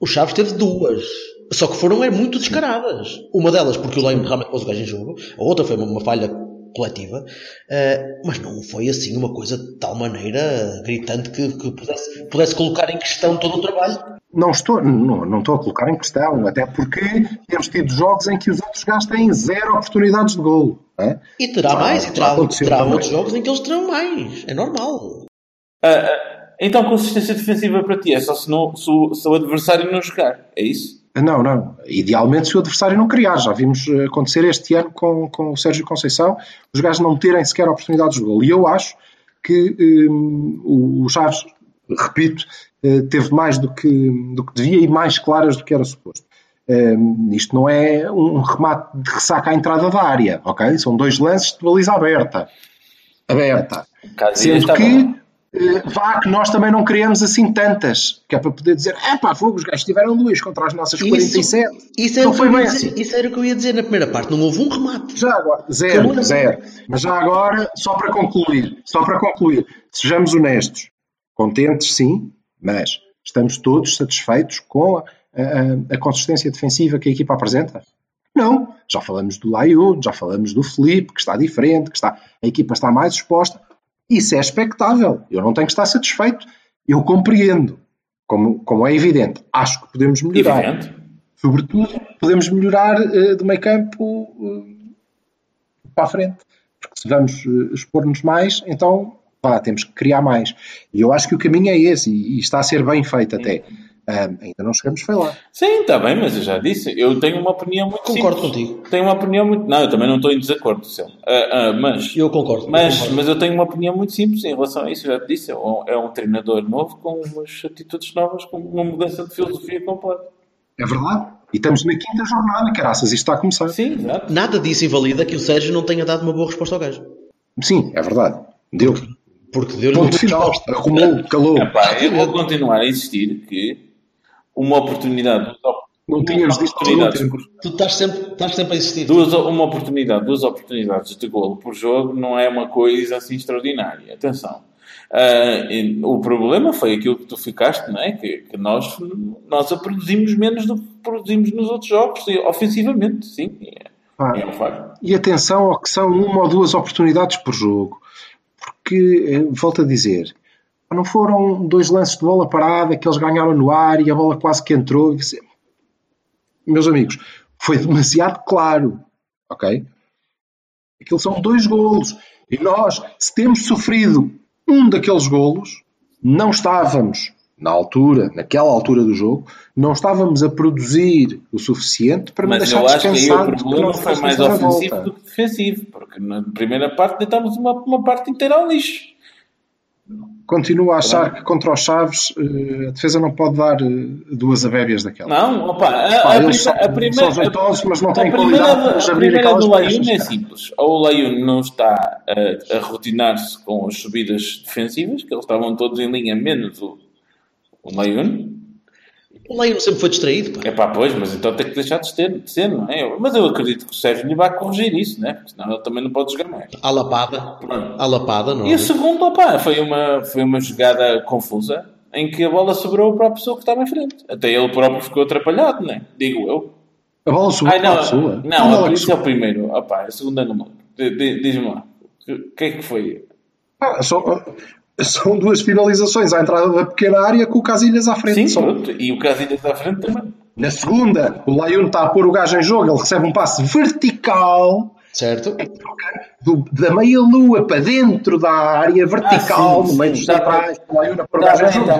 O Chaves teve duas. Só que foram é, muito descaradas. Uma delas porque o Leme realmente pôs o gajo em jogo, a outra foi uma, uma falha coletiva, uh, mas não foi assim uma coisa de tal maneira gritante que, que pudesse, pudesse, colocar em questão todo o trabalho. Não estou, não, não estou a colocar em questão, até porque temos tido jogos em que os outros gajos têm zero oportunidades de golo. É? E terá ah, mais, e terá, terá outros jogos em que eles terão mais. É normal. Uh, então, consistência defensiva para ti é só se, não, se, se o adversário não jogar, é isso? Não, não. Idealmente se o adversário não criar. Já vimos eh, acontecer este ano com, com o Sérgio Conceição, os gajos não terem sequer oportunidades de gol. E eu acho que um, o Chaves, repito, uh, teve mais do que, do que devia e mais claras do que era suposto. Um, isto não é um remate de ressaca à entrada da área, ok? São dois lances de baliza aberta. Aberta. Sendo que bom. Eh, vá que nós também não criamos assim tantas, que é para poder dizer, é pá, fogo, os gajos tiveram duas contra as nossas isso, 47. Isso, não foi bem assim. Isso era o que eu ia dizer na primeira parte, não houve um remate. Já agora, zero, zero. Mas já agora, só para concluir, só para concluir, sejamos honestos, contentes sim, mas estamos todos satisfeitos com a, a, a consistência defensiva que a equipa apresenta? Não. Já falamos do Laio, já falamos do Felipe, que está diferente, que está, a equipa está mais exposta isso é expectável. Eu não tenho que estar satisfeito. Eu compreendo. Como, como é evidente. Acho que podemos melhorar. Evidente. Sobretudo, podemos melhorar uh, do meio campo uh, para a frente. Porque se vamos uh, expor-nos mais, então pá, temos que criar mais. E eu acho que o caminho é esse e, e está a ser bem feito até. Um, ainda não chegamos foi lá. Sim, está bem, mas eu já disse, eu tenho uma opinião muito Concordo simples. contigo. Tenho uma opinião muito. Não, eu também não estou em desacordo, uh, uh, mas. Eu concordo. Mas, eu concordo. mas eu tenho uma opinião muito simples em relação a isso, eu já te disse. É um, é um treinador novo com umas atitudes novas, com uma mudança de filosofia completa. É verdade. E estamos na quinta jornada, caraças, isto está a começar. Sim, exato. Nada disso invalida que o Sérgio não tenha dado uma boa resposta ao gajo. Sim, é verdade. Deu. Porque deu Ponto final. Arrumou, calou. Epá, eu vou continuar a insistir que uma oportunidade. Não oportunidades por... Tu estás sempre, estás sempre a existir. Duas, uma oportunidade, duas oportunidades de golo por jogo não é uma coisa assim extraordinária. Atenção. Uh, o problema foi aquilo que tu ficaste, não é? Que, que, nós, nós a produzimos menos do que produzimos nos outros jogos, ofensivamente, sim. É, ah, é um. E atenção ao que são uma ou duas oportunidades por jogo. Porque, eh, volto a dizer, não foram dois lances de bola parada que eles ganharam no ar e a bola quase que entrou. Meus amigos, foi demasiado claro. Ok? Aquilo são dois golos. E nós, se temos sofrido um daqueles golos, não estávamos, na altura, naquela altura do jogo, não estávamos a produzir o suficiente para Mas me deixar eu acho descansado. Que o problema foi mais ofensivo do que defensivo, porque na primeira parte deitámos uma, uma parte inteira ao lixo. Continuo a achar que contra os Chaves eh, a defesa não pode dar eh, duas abébias daquela. Não, opa, a, a, são, a primeira, são jeitosos, mas não têm qualidade para abrir aquelas do Laiun é simples. Ou o Laiun não está a, a rotinar-se com as subidas defensivas, que eles estavam todos em linha, menos o, o Laiun. O Leão sempre foi distraído. Pá. É pá, pois, mas então tem que deixar de ser, de ser, não é? Mas eu acredito que o Sérgio lhe vai corrigir isso, né? Porque senão ele também não pode jogar mais. À lapada. À lapada, não. E o é? segundo, opá, foi uma, foi uma jogada confusa em que a bola sobrou para a pessoa que estava em frente. Até ele próprio ficou atrapalhado, né? Digo eu. A bola sobrou Ai, não, para a pessoa? Não, a isso é o primeiro. Opá, a segunda não. Diz-me lá. O que é que foi? Ah, só, são duas finalizações à entrada da pequena área com o Casilhas à frente. Sim, pronto. E o Casilhas à frente também. Na segunda, o Laiun está a pôr o gajo em jogo, ele recebe um passe vertical. Certo. Do, da meia-lua para dentro da área vertical, ah, sim, no meio dos centrais, o Laiun a pôr o gajo em jogo.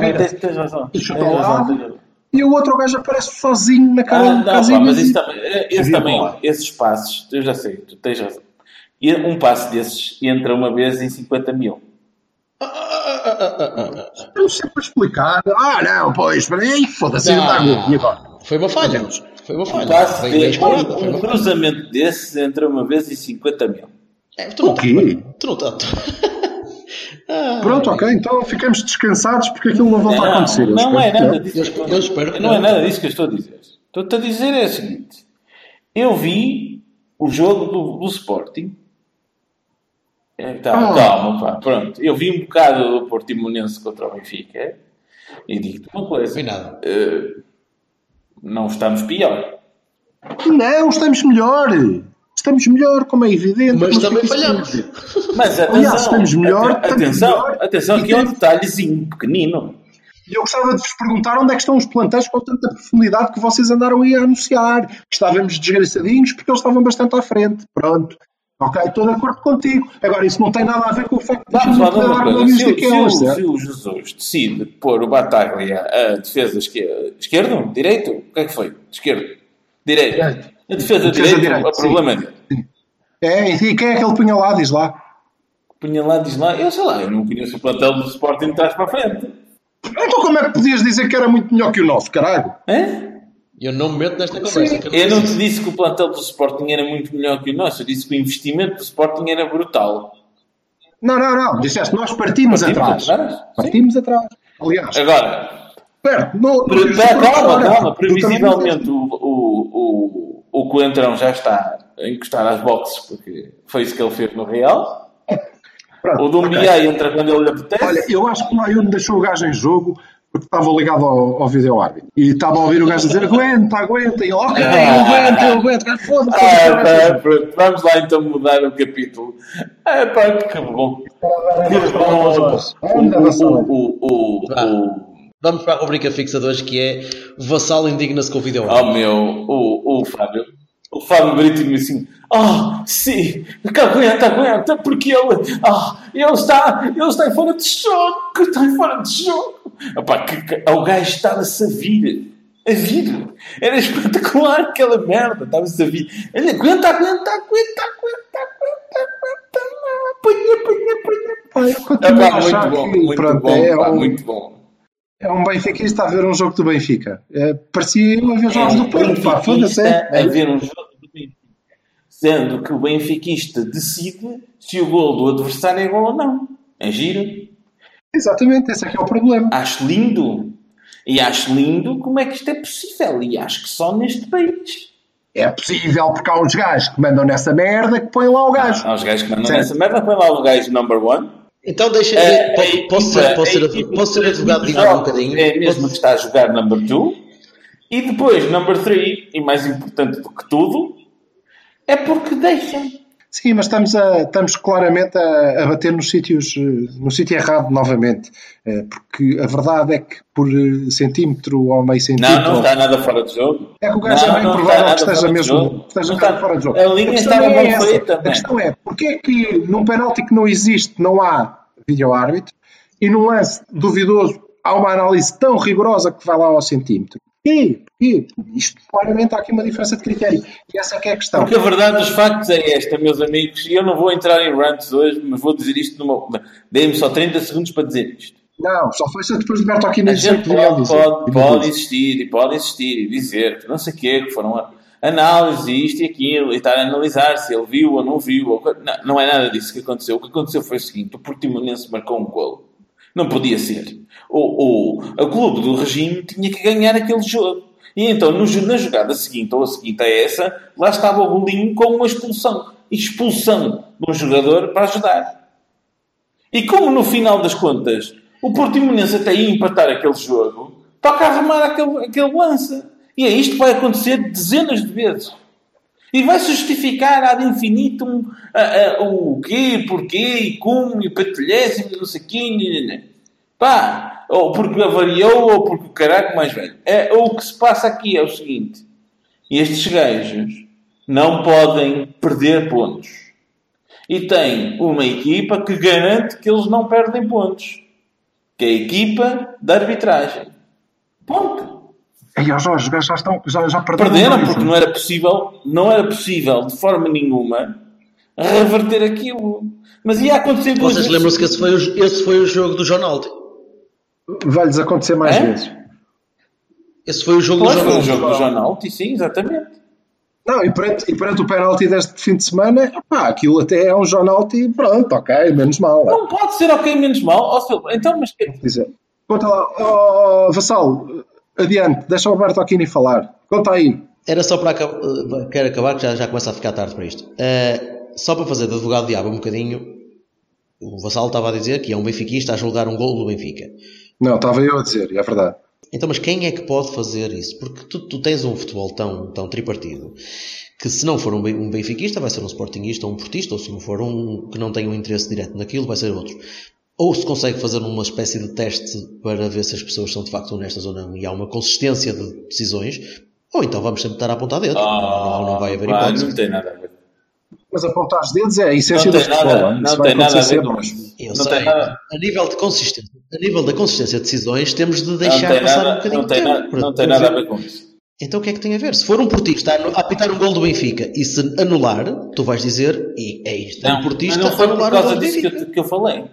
Tens razão. E chuta lado. E o outro gajo aparece sozinho na cara ah, do Casilhas. Mas isso também, esse também esses passos, eu já sei, tu tens razão. E um passo desses entra uma vez em 50 mil. Eu sei para explicar. Ah, não, pois, espera aí, foda-se, não dá E agora? Foi uma falha. Foi uma falha. Um, de, um, um cruzamento desses entra uma vez em 50 mil. É, tu não o quê? Tu não tá. [LAUGHS] ah, Pronto, ok, então ficamos descansados porque aquilo não volta não, a acontecer. Não, não é nada disso. Eu, eu espero que não, não é nada disso que eu estou a dizer. Estou-te a dizer é o seguinte: eu vi o jogo do, do Sporting então, oh. calma, pá, pronto. Eu vi um bocado do Portimonense contra o Benfica e digo-te uma coisa. Uh, Não estamos pior. Não, estamos melhor. Estamos melhor, como é evidente. Mas também o isso falhamos. Mas atenção, Aliás, estamos melhor, ate- estamos atenção, melhor. atenção, aqui é um detalhezinho pequenino. E eu gostava de vos perguntar onde é que estão os plantéis com tanta profundidade que vocês andaram aí a anunciar. Estávamos desgraçadinhos porque eles estavam bastante à frente. Pronto. Ok, estou de acordo contigo. Agora, isso não tem nada a ver com o facto de Vamos lá uma coisa. Se, o- daqueles, se, se o Jesus decide pôr o Bataglia a defesa esquerda, esquerdo? Direito? O que é que foi? Esquerdo? Direito. A defesa, Defesa direito, direito, o problema é dele. É, e quem é aquele punha lá, diz lá? Punha lá, diz lá, eu sei lá, eu não conheço o plantel do Sporting de trás para a frente. Então como é que podias dizer que era muito melhor que o nosso, caralho? Hã? Eu não me meto nesta conversa. que eu não te disse que o plantel do Sporting era muito melhor que o nosso, eu disse que o investimento do Sporting era brutal. Não, não, não. Disseste, nós partimos, Partimos atrás. atrás, sim. Partimos atrás. Aliás, Agora, perto. No, Pre- no- calma, calma. Previsivelmente o, o, o, o Coentrão já está a encostar às boxes, porque foi isso que ele fez no Real. Pronto, O Dumbiá ok. entra quando ele lhe apetece. Olha, eu acho que o Lyon deixou o gajo em jogo porque estava ligado ao, ao vídeo árbitro. E estava a ouvir o gajo dizer aguenta, aguenta. E ele, ok, eu aguento, eu aguento. Cara, Foda-se. Ah, pá, pronto. Vamos lá então mudar o capítulo. Ah, pá, que bom. Que bom. O, o, o, o, o, Vamos para a rubrica fixa de hoje que é Vassal indigna-se com o vídeo. oh meu, o, o Fábio. O Fábio Brito me assim, ah, sim, que aguenta, aguenta, porque ele, ah, ele está, ele está em fora de jogo, está em fora de jogo. Epá, que, que, o gajo estava-se a vir, a vir. Era espetacular aquela merda, estava-se a vir. Ele aguenta, aguenta, aguenta, aguenta, aguenta, aguenta, apanha, apanha, apanha. Epá, muito bom, que, muito pronto, bom, é, pá, um, muito bom. é um benfiquista a ver um jogo do Benfica. É, parecia eu a ver jogos É do um Porto, pá, foda-se. é. a ver um jogo do Benfica. Sendo que o benfiquista decide se o gol do adversário é gol ou não. É giro. Exatamente, esse é que é o problema. Acho lindo. E acho lindo como é que isto é possível. E acho que só neste país. É possível porque há uns gajos que mandam nessa merda que põem lá o gajo. Há os gajos que mandam Certo. nessa merda, põe lá o gajo number one. Então deixa É, po- a posso, ser, posso, ser, posso ser que advogado de um bocadinho. É mesmo que está a jogar number two. E depois, number three, e mais importante do que tudo, é porque deixam. Sim, mas estamos, a, estamos claramente a, a bater nos sítios, eh, no sítio errado novamente. Eh, Porque a verdade é que por eh, centímetro ou meio centímetro. Não, não está nada fora de jogo. É que o gajo Não, é bem provável que esteja mesmo esteja Não está- fora de jogo. a linha estava é bem essa. feita, A man. questão é, porquê é que num penalti que não existe não há vídeo-árbitro e num lance duvidoso há uma análise tão rigorosa que vai lá ao centímetro? Porquê? Porquê? Isto claramente há aqui uma diferença de critério. E essa é que é a questão. Porque a verdade dos factos é esta, meus amigos, e eu não vou entrar em rants hoje, mas vou dizer isto numa. Dei-me só 30 segundos para dizer isto. Não, só foi se depois de Bertolini A dizer gente pode, pode, pode existir, e pode existir, e dizer que não sei o quê, que foram a- análise, isto e aquilo, e estar a analisar se ele viu ou não viu. Ou... Não, não é nada disso que aconteceu. O que aconteceu foi o seguinte: o Portimonense marcou um golo. Não podia ser. O, o, o clube do regime tinha que ganhar aquele jogo. E então, no, na jogada seguinte, ou a seguinte a essa, lá estava o golinho com uma expulsão. Expulsão de um jogador para ajudar. E como no final das contas o Portimonense até ia empatar aquele jogo, toca arrumar aquele, aquele lance. E é isto que vai acontecer dezenas de vezes. E vai-se justificar ad infinitum a- a- o quê, porquê, e como, e patilhésimo, e não sei o quê. Pá, ou porque avariou, ou porque o caraco mais velho. É, o que se passa aqui é o seguinte. Estes gajos não podem perder pontos. E tem uma equipa que garante que eles não perdem pontos. Que é a equipa da arbitragem. Ponto. E ó Jorge, os gajos já, estão, já, já perderam. Perderam porque não era possível, não era possível de forma nenhuma reverter aquilo. Mas ia acontecer duas Vocês vezes. lembram-se que esse foi, o, esse foi o jogo do Ronaldo? Vai-lhes acontecer mais É? vezes. Esse foi o jogo Pois do foi o jogo do Jornal, sim, exatamente. Não, e perante, e perante o penalti deste fim de semana, pá, aquilo até é um jornalti, pronto, ok, menos mal. é. Não pode ser ok menos mal. Ó, Silva, então, mas que... Dizer. Conta lá, oh, Vassal, adiante, deixa o Alberto Aquini falar. Conta aí. Era só para acabar, eh, quero acabar que já, já começa a ficar tarde para isto. Eh, só para fazer de advogado diabo um bocadinho, o Vassal estava a dizer que é um benfiquista a julgar um gol do Benfica. Não, estava eu a dizer, é verdade. Então, mas quem é que pode fazer isso? Porque tu, tu tens um futebol tão, tão tripartido que se não for um, um benfiquista vai ser um sportingista ou um portista, ou se não for um que não tem um interesse direto naquilo vai ser outro. Ou se consegue fazer uma espécie de teste para ver se as pessoas são de facto honestas ou não e há uma consistência de decisões, ou então vamos sempre estar a apontar dedo. Ah, não, não vai haver hipótese. Não tem nada a ver. Mas apontar os dedos é a essência Não tem futebol. não vai tem nada a ver com. Eu Não sei, a nível de consistência, a nível da consistência de decisões, temos de Não deixar passar um nada, bocadinho não de tem, tempo. nada, para- não tem para nada a ver. com isso. Então o que é que tem a ver? Se for um portista a apitar um gol do Benfica e se anular, tu vais dizer, e é isto, é um Não, portista não foi por causa disso que eu, que eu falei.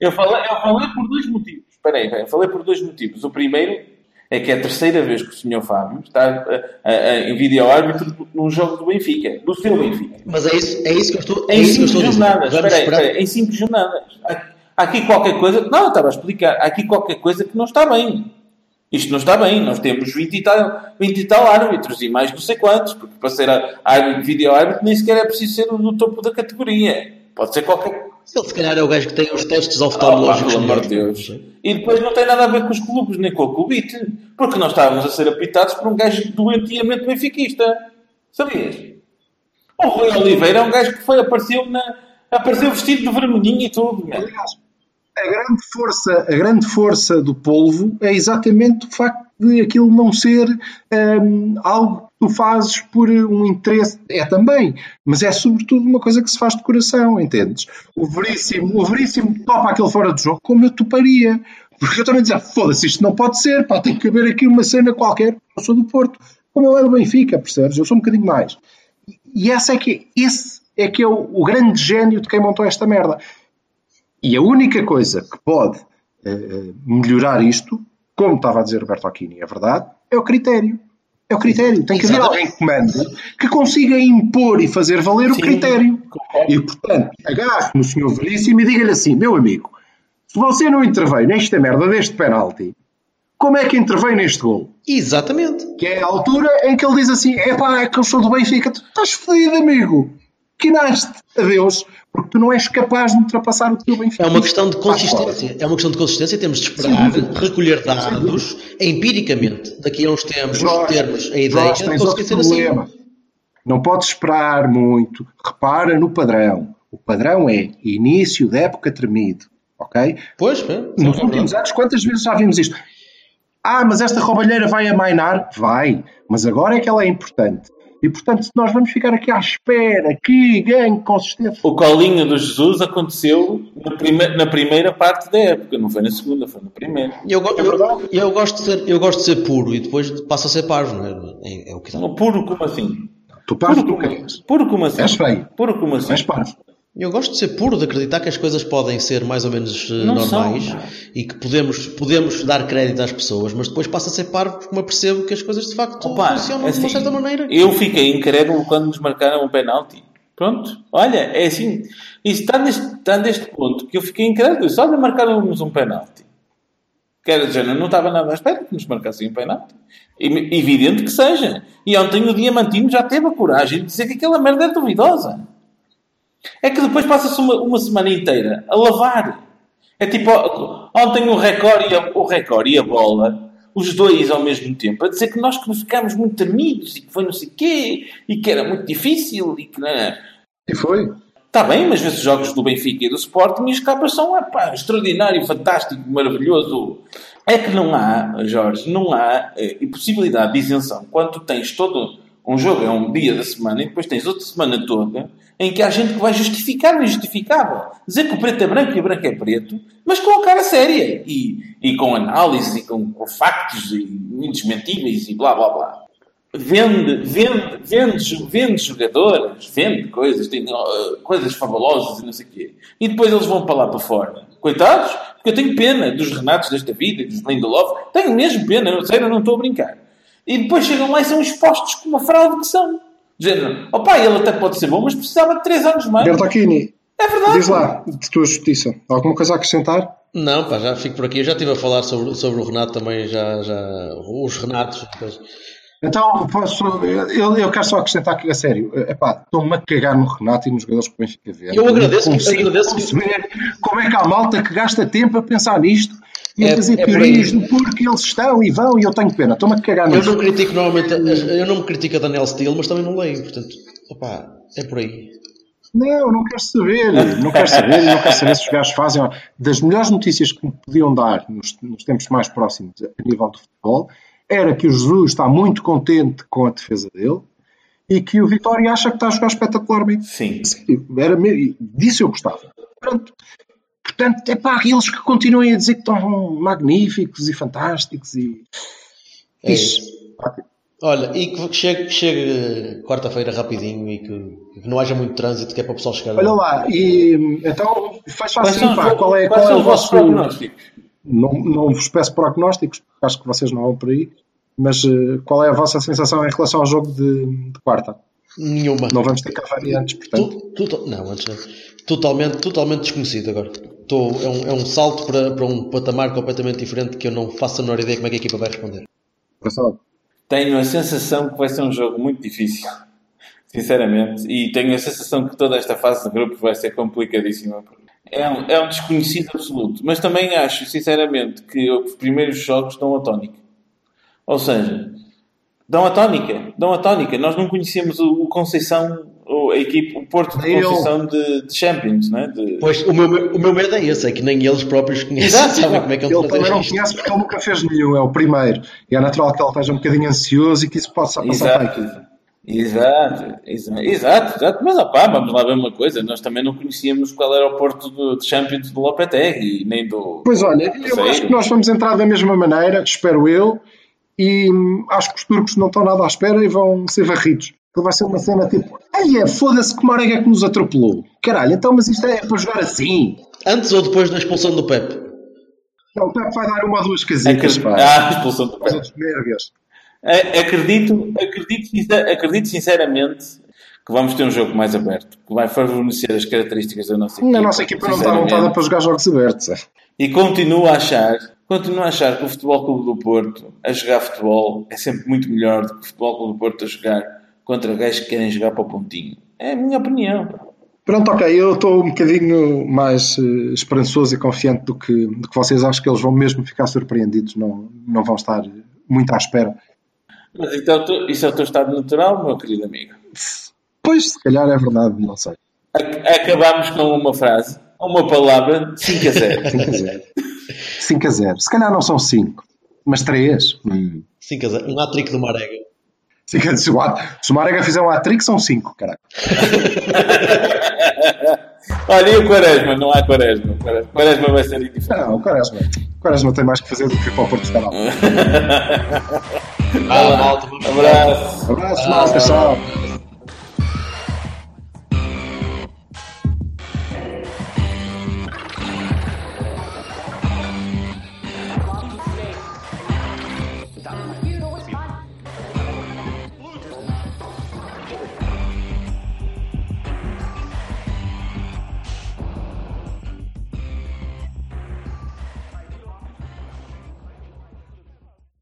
Eu falei, eu falei por dois motivos. Espera aí, eu falei por dois motivos. O primeiro é que é a terceira vez que o Sr. Fábio está a, a, a, em vídeo-árbitro num jogo do Benfica, do seu Benfica. Mas é isso, é isso que eu estou, é Em cinco jornadas. Espera aí, espera aí, em cinco jornadas. Há, aqui qualquer coisa. Não, eu estava a explicar. Há aqui qualquer coisa que não está bem. Isto não está bem. Nós temos 20 e tal, 20 e tal árbitros e mais não sei quantos. Porque para ser árbitro, vídeo-árbitro nem sequer é preciso ser do topo da categoria. Pode ser qualquer Ele se calhar é o gajo que tem os testes Oh, pá, oftalmológicos pelo amor de. Deus. E depois não tem nada a ver com os clubes, nem com o clubite. Porque nós estávamos a ser apitados por um gajo doentiamente benfiquista. Sabias? O Rui Oliveira é um gajo que foi, apareceu, na, apareceu vestido de vermelhinho e tudo. meu. Aliás, a grande força, a grande força do polvo é exatamente o facto de aquilo não ser hum, algo tu fazes por um interesse. É também, mas é sobretudo uma coisa que se faz de coração, entendes? O Veríssimo, o Veríssimo topa aquele fora de jogo como eu toparia. Porque eu também dizia, foda-se, isto não pode ser, pá, tem que haver aqui uma cena qualquer. Eu sou do Porto, como eu é do Benfica, percebes? Eu sou um bocadinho mais. E essa é que, esse é que é o, o grande gênio de quem montou esta merda. E a única coisa que pode eh, melhorar isto, como estava a dizer Roberto Aquini, é verdade, é o critério. É o critério. Tem que haver alguém que comande, que consiga impor e fazer valer o Sim, critério. concordo. E, portanto, agarre no senhor Veríssimo e diga-lhe assim, meu amigo, se você não interveio nesta merda deste penalti, como é que intervém neste gol? Exatamente. Que é a altura em que ele diz assim: é pá, é que eu sou do Benfica, tu estás fodido, amigo. Quinaste, adeus, porque tu não és capaz de ultrapassar o teu Benfica. É uma questão de consistência. É uma questão de consistência. Temos de esperar, recolher dados empiricamente. Daqui a uns tempos, Jorge, termos a ideia Jorge, de conseguir ser assim. problema. Não podes esperar muito. Repara no padrão. O padrão é início da época tremido. Ok? Pois, é, Nos últimos anos, quantas vezes já vimos isto? Ah, mas esta roubalheira vai amainar? Vai. Mas agora é que ela é importante. E, portanto, se nós vamos ficar aqui à espera que ganhe consistência. O colinho do Jesus aconteceu na, prime- na primeira parte da época, não foi na segunda, foi na primeira. Eu, go- É verdade. eu, eu gosto de ser, eu gosto de ser puro e depois passa a ser parvo, não é? É, é o que dá. Puro como assim? Tu pares Puro como, queres. puro como assim? És feio. Puro como assim? És parvo. Eu gosto de ser puro, de acreditar que as coisas podem ser mais ou menos eh, Não normais são. e que podemos, podemos dar crédito às pessoas, mas depois passa a ser parvo porque me apercebo que as coisas de facto Opa, funcionam de assim, uma certa maneira. Eu fiquei incrédulo quando nos marcaram um penalti. Pronto, olha, é assim. Isso está neste, está neste ponto que eu fiquei incrédulo. Eu disse, olha, marcaram-nos um penalti. Que era de género, não estava nada à espera que nos marcassem um penalti. Evidente que seja. E ontem o Diamantino já teve a coragem de dizer que aquela merda é duvidosa. É que depois passa-se uma, uma semana inteira a lavar. É tipo, ontem o Record, e a, o Record e a bola, os dois ao mesmo tempo, a dizer que nós que nos ficámos muito tremidos e que foi não sei quê, e que era muito difícil e que não é. E foi. Está bem, mas vê os jogos do Benfica e do Sporting e as capas são epá, extraordinário, fantástico, maravilhoso. É que não há, Jorge, não há eh, possibilidade de isenção quando tens todo um jogo, é um dia da semana, e depois tens outra semana toda em que há gente que vai justificar o injustificável. Dizer que o preto é branco e o branco é preto, mas com a cara séria e, e com análise e com, com factos e indesmentíveis e blá blá blá vende, vende, vende, vende jogadores, vende coisas, tem uh, coisas fabulosas e não sei o quê. E depois eles vão para lá para fora. Coitados, porque eu tenho pena dos Renatos desta vida dos Lindelof. Tenho mesmo pena, sério, não estou a brincar. E depois chegam lá e são expostos como a fraude que são. Dizendo, opá, ele até pode ser bom, mas precisava de 3 anos mais. Bertocchini, É verdade. diz lá, de tua justiça, alguma coisa a acrescentar? Não, pá, já fico por aqui. Eu já estive a falar sobre, sobre o Renato também, já, já os Renatos. Então, posso, eu, eu quero só acrescentar aqui a sério. Epá, estou-me a cagar no Renato e nos jogadores que o Benfica vê. Eu agradeço consigo agradeço como é que há malta que gasta tempo a pensar nisto e a É- fazer é por teorias aí. do porquê eles estão e vão, e eu tenho pena. Estou-me a cagar Eu nisso. não critico normalmente, eu não me critico a Daniel Steele, mas também não leio, portanto, opá, é por aí. Não, não quero saber. Não quero saber. Não quero saber se os gajos fazem. ó, Das melhores notícias que me podiam dar nos, nos tempos mais próximos a nível de futebol era que o Jesus está muito contente com a defesa dele e que o Vitória acha que está a jogar espetacularmente. Sim. Era, disso eu gostava. Pronto. Portanto, é para aqueles que continuem a dizer que estão magníficos e fantásticos e. É Isso. Olha, e que chegue, que chegue quarta-feira rapidinho e que, que não haja muito trânsito, que é para o pessoal chegar Olha lá, e então assim, são, os pá, qual é, qual é o vosso. prognósticos? Não, não vos peço prognósticos, porque acho que vocês não vão por aí, mas eh, qual é a vossa sensação em relação ao jogo de, de quarta? Nenhuma. Não vamos ter cá variantes, portanto. Tu- tu- não, antes não. Totalmente, totalmente desconhecido agora. Estou, é, um, é um salto para, para um patamar completamente diferente que eu não faço a menor ideia como é que a equipa vai responder. Tenho a sensação que vai ser um jogo muito difícil. Sinceramente. E tenho a sensação que toda esta fase de grupos vai ser complicadíssima. É um, é um desconhecido absoluto. Mas também acho, sinceramente, que os primeiros jogos dão a tónica. Ou seja, dão a tónica. Dão a tónica. Nós não conhecemos o, o Conceição, ou a equipe, o Porto de Eu- Conceição de, de Champions, né? De, Pois, o meu, o meu medo é esse, é que nem eles próprios conhecem, Exato, sabem como é que Ele também não isto. conhece porque ele nunca fez nenhum, é o primeiro. E é natural que ele esteja um bocadinho ansioso e que isso possa passar para. Exato. Exato, exato, exato, exato. Mas opá, vamos lá ver uma coisa. Nós também não conhecíamos qual era o Porto do, de Champions do Lopetegui, nem do. Pois olha, eu Sei. acho que nós vamos entrar da mesma maneira, espero eu, e hum, acho que os turcos não estão nada à espera e vão ser varridos. Aquilo vai ser uma cena tipo, ai é, foda-se que Marega que nos atropelou. Caralho, então, mas isto é para jogar assim. Antes ou depois da expulsão do Pepe? Então, o Pepe vai dar uma ou duas casitas, Acredito, pá. ah, a expulsão do Pepe. Acredito, acredito, acredito sinceramente que vamos ter um jogo mais aberto, que vai favorecer as características da nossa equipa. Na nossa equipa não está montada para jogar jogos abertos. é. E continuo a achar, continuo a achar que o Futebol Clube do Porto a jogar futebol é sempre muito melhor do que o Futebol Clube do Porto a jogar contra gajos que querem jogar para o pontinho. É a minha opinião. Pronto, ok, eu estou um bocadinho mais eh, esperançoso e confiante do que, do que vocês. Acho que eles vão mesmo ficar surpreendidos, não, não vão estar muito à espera. Mas então tu- isso é o teu estado natural, meu querido amigo. Pois, se calhar é verdade, não sei. Ac- Acabamos com uma frase, uma palavra, 5 a 0. 5 [LAUGHS] a 0. 5 a 0. Se calhar não são 5, mas 3. Hum. 5 a 0. Um hat-trick do Marega. 5 a 0. Se o Se o Marega fizer um hat-trick, são 5, caralho. [LAUGHS] Olha, e o Quaresma? Não há Quaresma. Quaresma vai ser indiferente. Não, o Quaresma. O Quaresma tem mais que fazer do que ir para o Porto. Ah, [LAUGHS] malta, vamos Abraço. Abraço, malta, tchau.